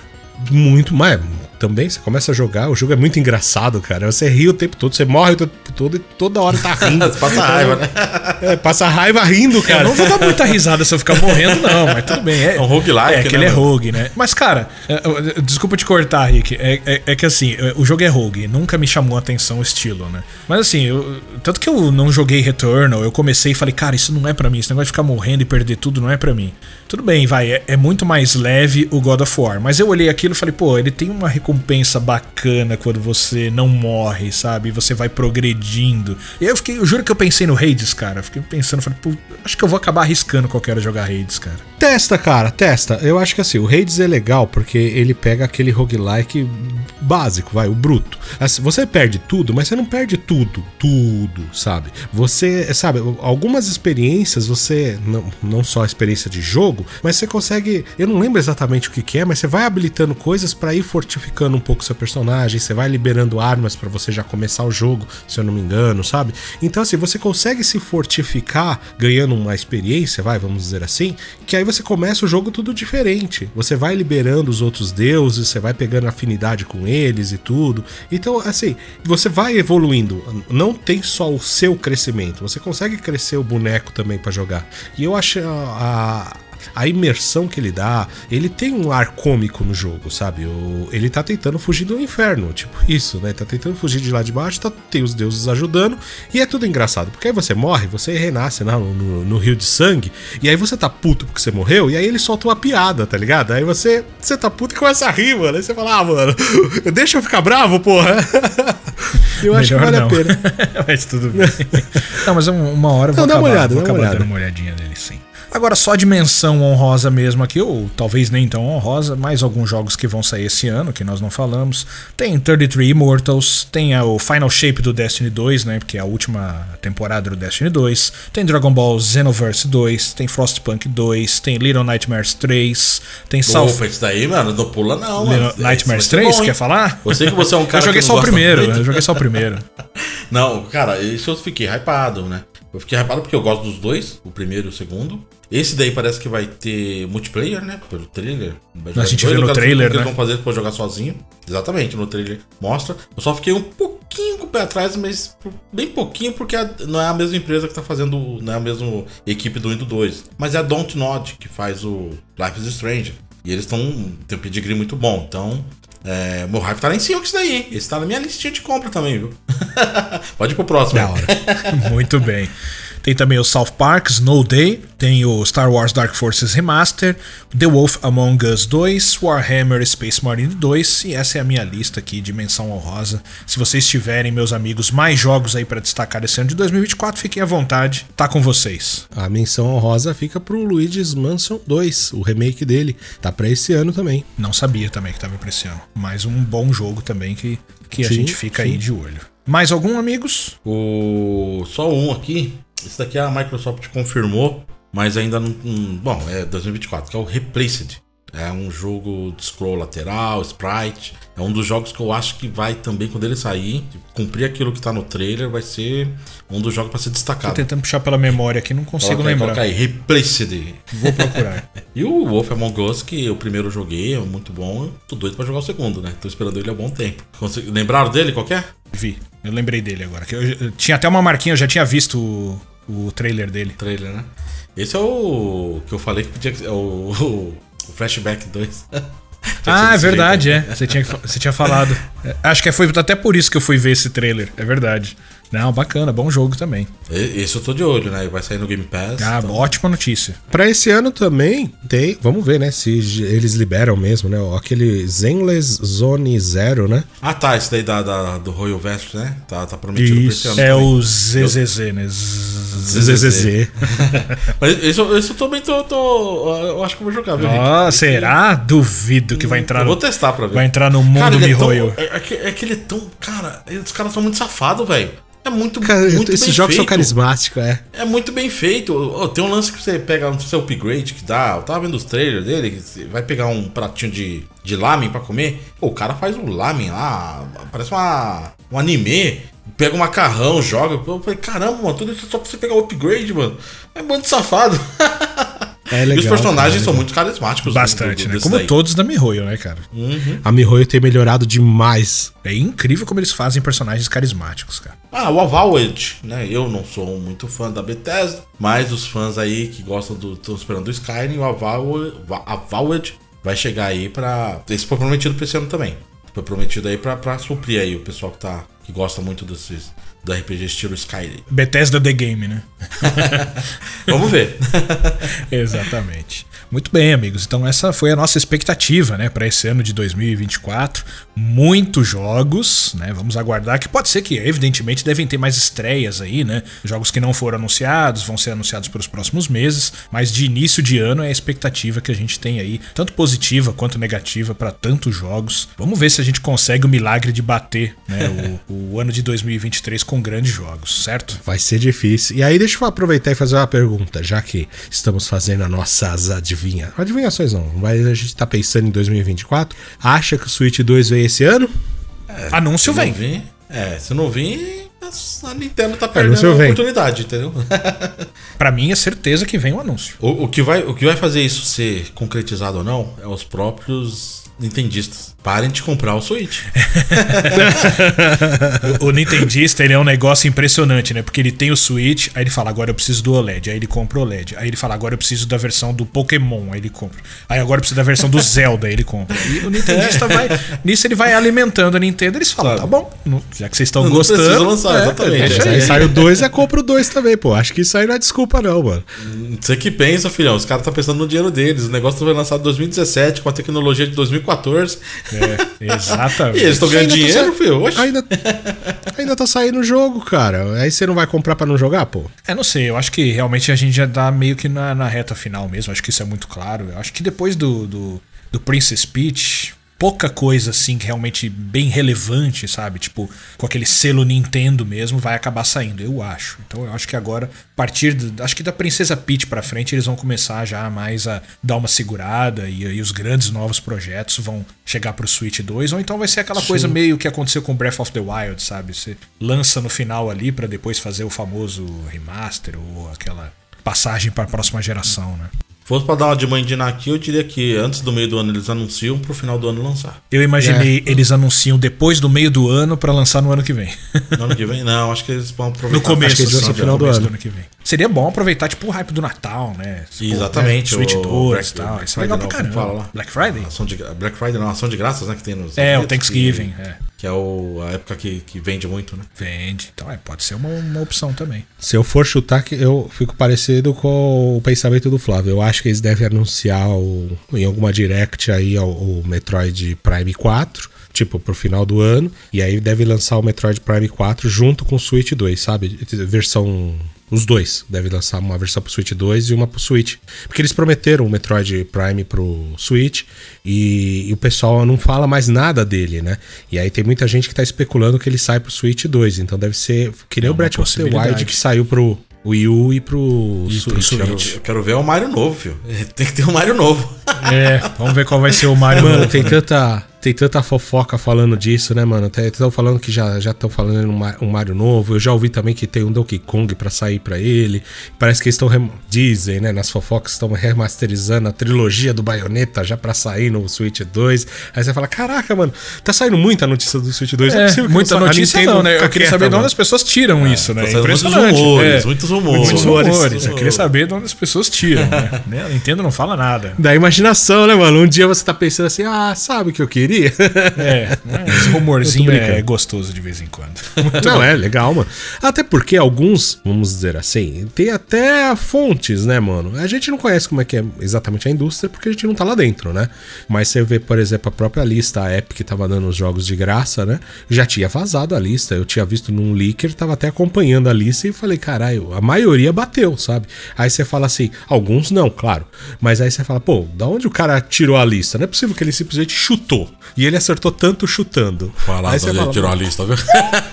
Muito, mas também você começa a jogar, o jogo é muito engraçado, cara. Você ri o tempo todo, você morre o tempo todo e toda hora tá rindo. Passa raiva, né? É, passa raiva rindo, Eu cara. não vou dar muita risada se eu ficar morrendo, não, mas tudo bem. É, É um roguelike, É, que né, ele é rogue, né? Mas, cara, é, é, desculpa te cortar, Rick. É, é- é que assim, é, o jogo é rogue. Nunca me chamou a atenção o estilo, né? Mas assim, eu- tanto que eu não joguei Returnal, eu comecei e falei, cara, isso não é pra mim. Esse negócio de ficar morrendo e perder tudo não é pra mim. Tudo bem, vai, é, é muito mais leve o God of War. Mas eu olhei aquilo e falei, pô, ele tem uma recompensa bacana quando você não morre, sabe? Você vai progredindo. E eu fiquei, eu juro que eu pensei no Hades, cara. Fiquei pensando, falei, pô, acho que eu vou acabar arriscando que eu quero jogar Hades, cara. Testa, cara, testa. Eu acho que assim, o Hades é legal porque ele pega aquele roguelike básico, vai, o bruto. Assim, você perde tudo, mas você não perde tudo, tudo, sabe? Você, sabe, algumas experiências, você, não, não só a experiência de jogo, mas você consegue, eu não lembro exatamente o que, que é, mas você vai habilitando coisas pra ir fortificando um pouco seu personagem, você vai liberando armas pra você já começar o jogo, se eu não me engano, sabe? Então assim, você consegue se fortificar ganhando uma experiência, vai, vamos dizer assim, que aí você começa o jogo tudo diferente. Você vai liberando os outros deuses, você vai pegando afinidade com eles e tudo. Então, assim, você vai evoluindo. Não tem só o seu crescimento, você consegue crescer o boneco também pra jogar. E eu acho a, a a imersão que ele dá, ele tem um ar cômico no jogo, sabe? O, ele tá tentando fugir do inferno, tipo isso, né? Tá tentando fugir de lá de baixo, tá, tem os deuses ajudando, e é tudo engraçado, porque aí você morre, você renasce lá no, no- no rio de sangue, e aí você tá puto porque você morreu, e aí ele solta uma piada, tá ligado? Aí você, você tá puto e começa a rir, mano. Aí você fala, ah, mano, deixa eu ficar bravo, porra. eu acho que Melhor vale não. a pena. mas tudo bem. não, mas um- uma hora eu vou Não, dá uma olhada, vou uma acabar olhada. dando uma olhadinha nele, sim. Agora, só de menção honrosa mesmo aqui, ou talvez nem tão honrosa, mais alguns jogos que vão sair esse ano, que nós não falamos. Tem 33 Immortals, tem o Final Shape do Destiny 2, né, porque é a última temporada do Destiny 2. Tem Dragon Ball Xenoverse 2, tem Frostpunk 2, tem Little Nightmares 3, tem South... Opa, isso daí, mano, não pula não, mano. Nightmares Esse vai 3, ser bom, quer falar? Eu sei que você é um cara Eu joguei só o primeiro, eu joguei só o primeiro. Não, cara, isso eu fiquei hypado, né? Eu fiquei hypado porque eu gosto dos dois, o primeiro e o segundo. Esse daí parece que vai ter multiplayer, né? Pelo trailer. A gente viu no trailer, o que né? eles vão fazer pra jogar sozinho. Exatamente, no trailer mostra. Eu só fiquei um pouquinho com o pé atrás, mas bem pouquinho, porque não é a mesma empresa que tá fazendo, não é a mesma equipe do 1 e do 2. Mas é a Don't Nod, que faz o Life is Strange. E eles estão. tem um pedigree muito bom. Então, é, meu hype tá lá em cima com isso daí, hein? Esse tá na minha listinha de compra também, viu? Pode ir pro próximo. Da hora. Muito bem. Tem também o South Park, Snow Day, tem o Star Wars Dark Forces Remaster, The Wolf Among Us 2, Warhammer Space Marine 2 e essa é a minha lista aqui de menção honrosa. Se vocês tiverem, meus amigos, mais jogos aí para destacar esse ano de 2024, fiquem à vontade, tá com vocês. A menção honrosa fica pro Luigi's Mansion 2, o remake dele. Tá pra esse ano também. Não sabia também que tava pra esse ano. Mais um bom jogo também que, que a Sim, gente fica sim. aí de olho. Mais algum, amigos? O... Só um aqui. Esse daqui a Microsoft confirmou, mas ainda não. Bom, é 2024, que é o Replaced. É um jogo de scroll lateral, sprite. É um dos jogos que eu acho que vai também, quando ele sair, cumprir aquilo que tá no trailer, vai ser um dos jogos pra ser Tô destacado. tentando puxar pela memória aqui, não consigo Coloca lembrar. coloca aí, Replaced. Vou procurar. E o Wolf Among Us, que eu primeiro joguei, é muito bom. eu Tô doido pra jogar o segundo, né? Tô esperando ele há bom tempo. Consegui- Lembraram dele qualquer? Vi, eu lembrei dele agora. Que eu, eu tinha até uma marquinha, eu já tinha visto o, o trailer dele. Trailer, né? Esse é o que eu falei que podia ser. É o, o, o Flashback 2. Ah, é verdade, é. Você tinha, você tinha falado. É, Acho que foi até por isso que eu fui ver esse trailer. É verdade. Não, bacana, bom jogo também. Esse eu tô de olho, né? Vai sair no Game Pass. Ah, então- ótima notícia. Pra esse ano também tem, vamos ver, né, se eles liberam mesmo, né, aquele Zenless Zone Zero, né? Ah, tá. Esse daí da, da- do Royal Vest, né? Tá, tá prometido pra esse ano. É também. o ZZZ, né? Z- ZZZ. Mas esse, eu- também tô, tô. Eu acho que eu vou jogar, viu? Ah, será? Duvido que vai entrar Eu no, vou testar pra ver. vai entrar no mundo ele é, Mihoyo. é, é que, é que ele é tão. Cara, os caras são muito safados, velho. É muito, Cara, muito esses bem jogos são feito. carismáticos, é. É muito bem feito. Ô, tem um lance que você pega no seu upgrade que dá. Eu tava vendo os trailers dele. que Você vai pegar um pratinho de, de lamen pra comer. Pô, o cara faz um lamen lá. Parece uma, um anime. Pega um macarrão, joga. Eu falei, caramba, mano, tudo isso só pra você pegar o upgrade, mano. É muito safado. É e os legal, personagens cara, são muito carismáticos. Bastante, do- do- né? Como daí. todos da Mihoyo, né, cara? A Mihoyo tem melhorado demais. É incrível como eles fazem personagens carismáticos, cara. Ah, o Avowed, né? Eu não sou muito fã da Bethesda, mas os fãs aí que gostam do. estão esperando do Skyrim, o Avowed, Avowed vai chegar aí pra. Esse foi prometido pra esse ano também. Foi prometido aí pra, pra suprir aí o pessoal que tá. que gosta muito desses, do RPG estilo Skyrim. Bethesda The Game, né? Vamos ver. Exatamente. Muito bem, amigos. Então essa foi a nossa expectativa, né, para esse ano de 2024. Muitos jogos, né? Vamos aguardar que pode ser que evidentemente devem ter mais estreias aí, né? Jogos que não foram anunciados, vão ser anunciados para os próximos meses, mas de início de ano é a expectativa que a gente tem aí, tanto positiva quanto negativa para tantos jogos. Vamos ver se a gente consegue o milagre de bater, né, o, o ano de 2023 com grandes jogos, certo? Vai ser difícil. E aí, deixa eu aproveitar e fazer uma pergunta, já que estamos fazendo as nossas adivinha... adivinhações, não, mas a gente tá pensando em 2024. Acha que o Switch 2 veio esse ano? Anúncio Se não vem. vir, é, se não vir, a Nintendo tá perdendo Anúncio a vem. oportunidade, entendeu? Para mim é certeza que vem o anúncio. O, o que vai, o que vai fazer isso ser concretizado ou não é os próprios nintendistas. Parem de comprar o Switch. O, o Nintendista, ele é um negócio impressionante, né? Porque ele tem o Switch, aí ele fala, agora eu preciso do OLED. Aí ele compra o OLED. Aí ele fala, agora eu preciso da versão do Pokémon. Aí ele compra. Aí agora eu preciso da versão do Zelda. Aí ele compra. E o Nintendista vai. Nisso ele vai alimentando a Nintendo. Eles falam, Sabe. tá bom, não- já que vocês estão Não gostando. lançar, exatamente. deixa Mas aí. aí sai o 2, é compra o 2 também, pô. Acho que isso aí não é desculpa, não, mano. Você que pensa, filhão. Os caras estão pensando no dinheiro deles. O negócio foi lançado em 2017 com a tecnologia de 2014. É, exatamente. E eles estão ganhando Ainda tá dinheiro, sa- filho. Oxe. Ainda, ainda tá saindo o jogo, cara. Aí você não vai comprar pra não jogar, pô? É, não sei, eu acho que realmente a gente já tá meio que na, na reta final mesmo, acho que isso é muito claro. Eu acho que depois do, do, do Princess Peach, pouca coisa assim que realmente bem relevante, sabe? Tipo, com aquele selo Nintendo mesmo, vai acabar saindo, eu acho. Então eu acho que agora, a partir do, acho que da Princesa Peach pra frente, eles vão começar já mais a dar uma segurada e aí os grandes novos projetos vão chegar pro Switch 2, ou então vai ser aquela coisa meio que aconteceu com Breath of the Wild, sabe? Você lança no final ali pra depois fazer o famoso remaster ou aquela passagem para a próxima geração, né? Fosse pra dar uma de mãe de aqui, eu diria que antes do meio do ano eles anunciam pro final do ano lançar. Eu imaginei eles anunciam depois do meio do ano pra lançar no ano que vem. No ano que vem, não, acho que eles vão aproveitar. No começo, Acho que eles assim, no final do começo ano. ano que vem. Seria bom aproveitar, tipo, o hype do Natal, né? Exatamente. Switch o 2 e Black- tal. Isso é legal Friday pra caramba. fala lá? Black Friday? Ação de, Black Friday não, ação de graças, né? Que tem nos. É, o Thanksgiving, Que, é. que é o, a época que, que vende muito, né? Vende. Então, é, pode ser uma, uma opção também. Se eu for chutar, que eu fico parecido com o pensamento do Flávio. Eu acho que eles devem anunciar o- em alguma direct aí o, o Metroid Prime 4, tipo, pro final do ano. E aí deve lançar o Metroid Prime 4 junto com o Switch 2, sabe? Versão. Os dois. Deve lançar uma versão pro Switch 2 e uma pro Switch. Porque eles prometeram o Metroid Prime pro Switch e, e o pessoal não fala mais nada dele, né? E aí tem muita gente que tá especulando que ele sai pro Switch 2. Então deve ser. Que nem É o Breath of the. Wild que saiu pro Wii U e pro E pro Switch. Switch. Eu quero ver o Mario novo, filho. Tem que ter um Mario novo. É, vamos ver qual vai ser o Mario. Mano, novo, tem tanta, tem tanta fofoca falando disso, né, mano? Estão falando que já estão falando em um Ma- um Mario novo. Eu já ouvi também que tem um Donkey Kong pra sair pra ele. Parece que eles estão. Dizem, né? Nas fofocas estão remasterizando a trilogia do Bayonetta já pra sair no Switch 2. Aí você fala: caraca, mano, tá saindo muita notícia do Switch 2. não É, possível que muita não notícia Nintendo não, né? Eu queria quieta, saber de onde as pessoas tiram isso, né? tá muitos rumores, é. muitos rumores. Muitos Rumores. rumores. Eu queria saber de onde as pessoas tiram, né? Né? A Nintendo não fala nada. Da imaginação, né, mano? Um dia você tá pensando assim: ah, sabe o que eu queria? É, esse rumorzinho é gostoso de vez em quando. Não, é legal, mano. Até porque alguns, vamos dizer assim, tem até fontes, né, mano? A gente não conhece como é que é exatamente a indústria porque a gente não tá lá dentro, né? Mas você vê, por exemplo, a própria lista, a Epic tava dando os jogos de graça, né? Já tinha vazado a lista. Eu tinha visto num leaker, tava até acompanhando a lista e falei, caralho, a maioria bateu, sabe? Aí você fala assim, alguns não, claro. Mas aí você fala, pô, da onde o cara tirou a lista? Não é possível que ele simplesmente chutou. E ele acertou tanto chutando. Fala, aí você ele fala, tirou a lista, viu?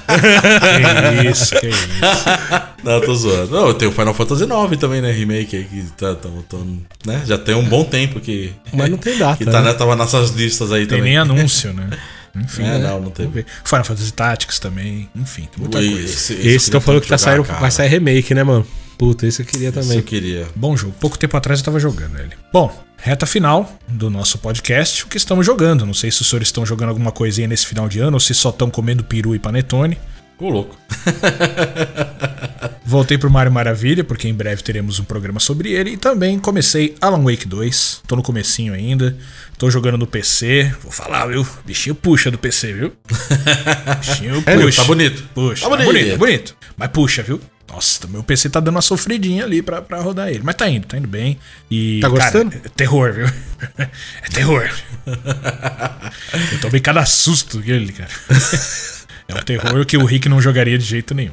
Que isso, que isso. Não, tô zoando. Não, tem o Final Fantasy IX também, né? Remake aí, que tá, tão, tão, né? Já tem um bom tempo que. Mas não tem data, Que tá, né? né? Tava nessas listas aí Tem também. nem anúncio, né? Enfim. É, né? não, não teve. ver. Final Fantasy Tactics também. Enfim, tem muita Esse- coisa. esse eu Esse queria estão falando que tá jogar, saindo, vai sair remake, né, mano? Puta, esse eu queria Esse também. eu queria. Bom jogo. Pouco tempo atrás eu tava jogando ele. Bom, reta final do nosso podcast. O que estamos jogando? Não sei se os senhores estão jogando alguma coisinha nesse final de ano ou se só estão comendo peru e panetone. Ô, louco. Voltei pro Mario Maravilha, porque em breve teremos um programa sobre ele. E também comecei Alan Wake 2. Tô no comecinho ainda. Tô jogando no PC. Vou falar, viu? Bichinho puxa do PC, viu? Bichinho É, puxa. tá bonito. Puxa. Tá Tá bonito, bonito. tá bonito. Mas puxa, viu? Nossa, meu PC tá dando uma sofridinha ali pra, pra rodar ele. Mas tá indo, tá indo bem. E, Tá gostando? Cara, é terror, viu? É terror. Eu tomei cada susto dele, cara. É um terror que o Rick não jogaria de jeito nenhum.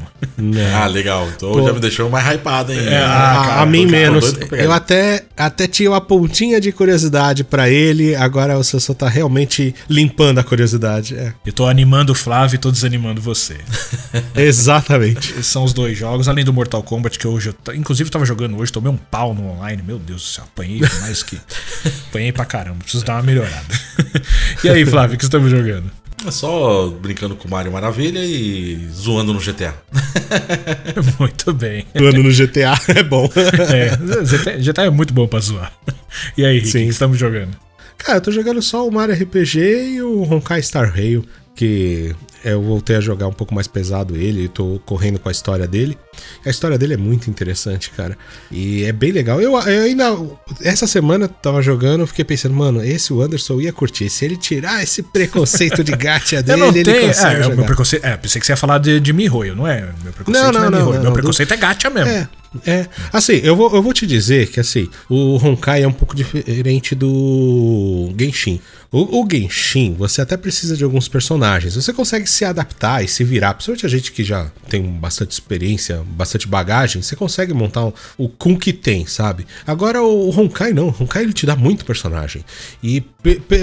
Ah, legal. Então já me deixou mais hypado, hein? É, a, Ah, cara, a mim menos. Eu até, até tinha uma pontinha de curiosidade pra ele, agora você só tá realmente limpando a curiosidade. É, Eu tô animando o Flávio e tô desanimando você. exatamente. São os dois jogos, além do Mortal Kombat, que hoje eu. Inclusive, eu tava jogando hoje, tomei um pau no online. Meu Deus do céu, apanhei mais que. apanhei pra caramba, preciso dar uma melhorada. e aí, Flávio, o que estamos jogando? É só brincando com o Mario Maravilha e zoando no GTA. Muito bem. Ano no GTA é bom. É, GTA, é muito bom pra zoar. E aí, Rick, o Sim. que estamos jogando? Cara, eu tô jogando só o Mario RPG e o Honkai Star Rail, que eu voltei a jogar um pouco mais pesado ele, tô correndo com a história dele. A história dele é muito interessante, cara. E é bem legal. Eu, eu ainda. Essa semana eu tava jogando, eu fiquei pensando, mano, esse o Anderson ia curtir. Se ele tirar esse preconceito de gacha Eu dele, não ele tenho. consegue É, o meu jogar. preconceito. É, pensei que você ia falar de, de Mihoyo, não é? Meu preconceito Não, não, não, é não, Mihoyo. não, Meu do- preconceito é gacha mesmo. É, é. Assim, eu vou, eu vou te dizer que assim, o Honkai é um pouco diferente do Genshin. O, o Genshin, você até precisa de alguns personagens. Você consegue se adaptar e se virar. Principalmente a gente que já tem bastante experiência, bastante bagagem, você consegue montar o, com que tem, sabe? Agora o, o Honkai não. O Honkai ele te dá muito personagem. E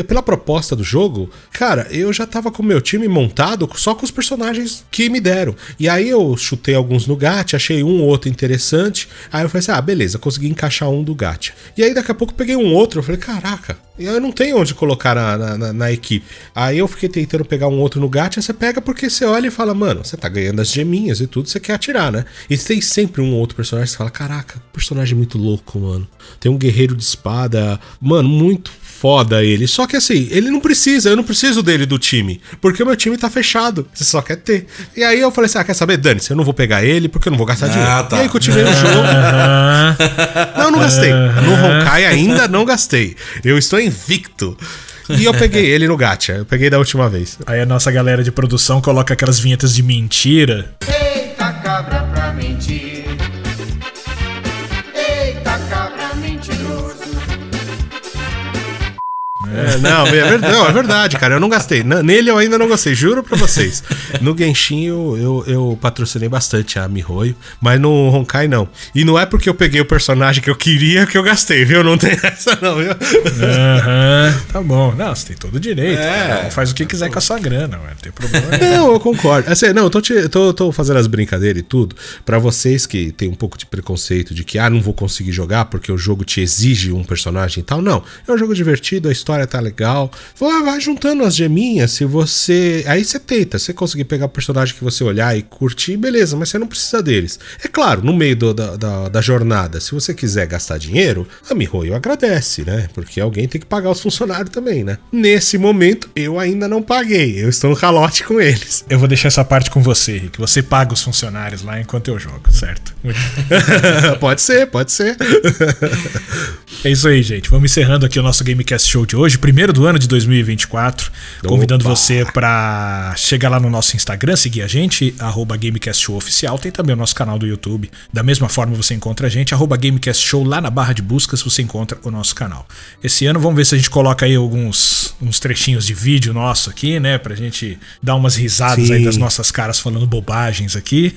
pela proposta do jogo, cara, eu já tava com o meu time montado só com os personagens que me deram. E aí eu chutei alguns no gacha, achei um ou outro interessante. Aí eu falei assim: ah, beleza, consegui encaixar um do gacha. E aí daqui a pouco peguei um outro, eu falei: caraca, eu não tenho onde colocar na, na, na, equipe. Aí eu fiquei tentando pegar um outro no gacha, você pega porque você olha e fala, mano, você tá ganhando as geminhas e tudo, você quer atirar, né? E tem sempre um outro personagem que você fala, caraca, personagem muito louco, mano. Tem um guerreiro de espada, mano, muito foda ele. Só que assim, ele não precisa, eu não preciso dele do time. Porque o meu time tá fechado. Você só quer ter. E aí eu falei assim: ah, quer saber? Dane-se, eu não vou pegar ele porque eu não vou gastar Ah, dinheiro. tá. E aí continuei o jogo. não, não gastei. No Honkai ainda não gastei. Eu estou invicto. E eu peguei ele no gacha. Eu peguei da última vez. Aí a nossa galera de produção coloca aquelas vinhetas de mentira. Eita cabra pra mentir. É, não, é verdade, não, é verdade, cara. Eu não gastei. N- Nele eu ainda não gostei, juro pra vocês. No Genshin eu, eu, eu patrocinei bastante a Mihoyo, mas no Honkai não. E não é porque eu peguei o personagem que eu queria que eu gastei, viu? Não tem essa não, viu? Aham, tá bom. Não, você tem todo o direito. É. Faz o que quiser com a sua grana, ué, não tem problema. Não, eu concordo. Assim, não, eu tô, te- tô, tô fazendo as brincadeiras e tudo. Pra vocês que tem um pouco de preconceito de que, ah, não vou conseguir jogar porque o jogo te exige um personagem e tal. Não. É um jogo divertido, a história tá legal. Vai, vai juntando as geminhas. Se você. Aí você tenta. Se você conseguir pegar o personagem que você olhar e curtir, beleza, mas você não precisa deles. É claro, no meio do- da, da, da jornada, se você quiser gastar dinheiro, a Mihoyo agradece, né? Porque alguém tem que pagar os funcionários também, né? Nesse momento, eu ainda não paguei. Eu estou no calote com eles. Eu vou deixar essa parte com você, Rick. Você paga os funcionários lá enquanto eu jogo, certo? Pode ser, pode ser. É isso aí, gente. Vamos encerrando aqui o nosso Gamecast Show de hoje, primeiro do ano de 2024. Convidando Opa. você para chegar lá no nosso Instagram, seguir a gente, arroba Gamecast Show Oficial. Tem também o nosso canal do YouTube. Da mesma forma você encontra a gente, arroba Gamecast Show, lá na barra de buscas você encontra o nosso canal. Esse ano vamos ver se a gente coloca aí alguns uns trechinhos de vídeo nosso aqui, né? Pra gente dar umas risadas Sim. aí das nossas caras falando bobagens aqui.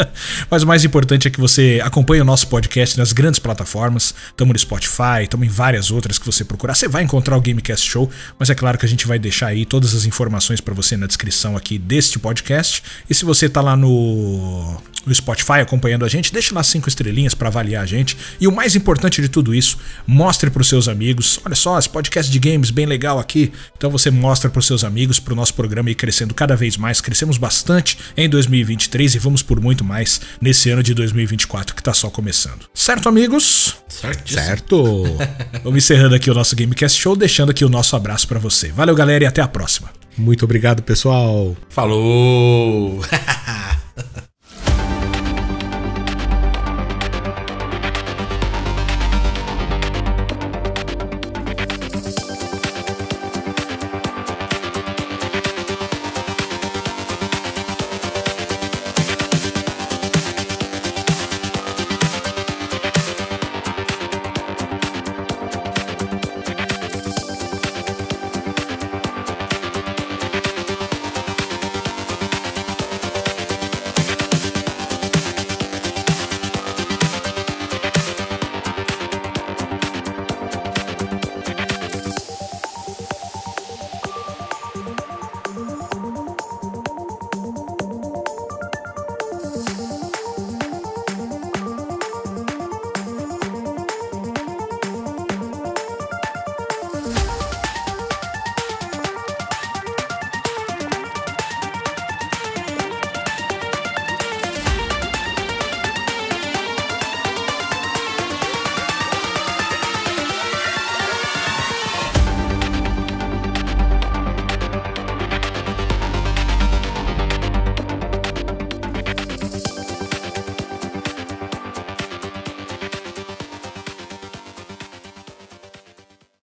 Mas o mais importante é que você acompanhe o nosso podcast nas grandes plataformas. Estamos no Spotify, estamos em várias outras que você procurar. Você vai encontrar o Gamecast Show, mas é claro que a gente vai deixar aí todas as informações para você na descrição aqui deste podcast. E se você tá lá no, no Spotify acompanhando a gente, deixa lá cinco estrelinhas para avaliar a gente. E o mais importante de tudo isso, mostre para os seus amigos. Olha só, esse podcast de games bem legal aqui. Então você mostra para os seus amigos, para o nosso programa ir crescendo cada vez mais. Crescemos bastante em 2023 e vamos por muito mais nesse ano de 2024 que tá só começando. Certo, amigos? Certíssimo. Certo. Vamos encerrando aqui o nosso Gamecast Show, deixando aqui o nosso abraço para você. Valeu, galera, e até a próxima. Muito obrigado, pessoal. Falou!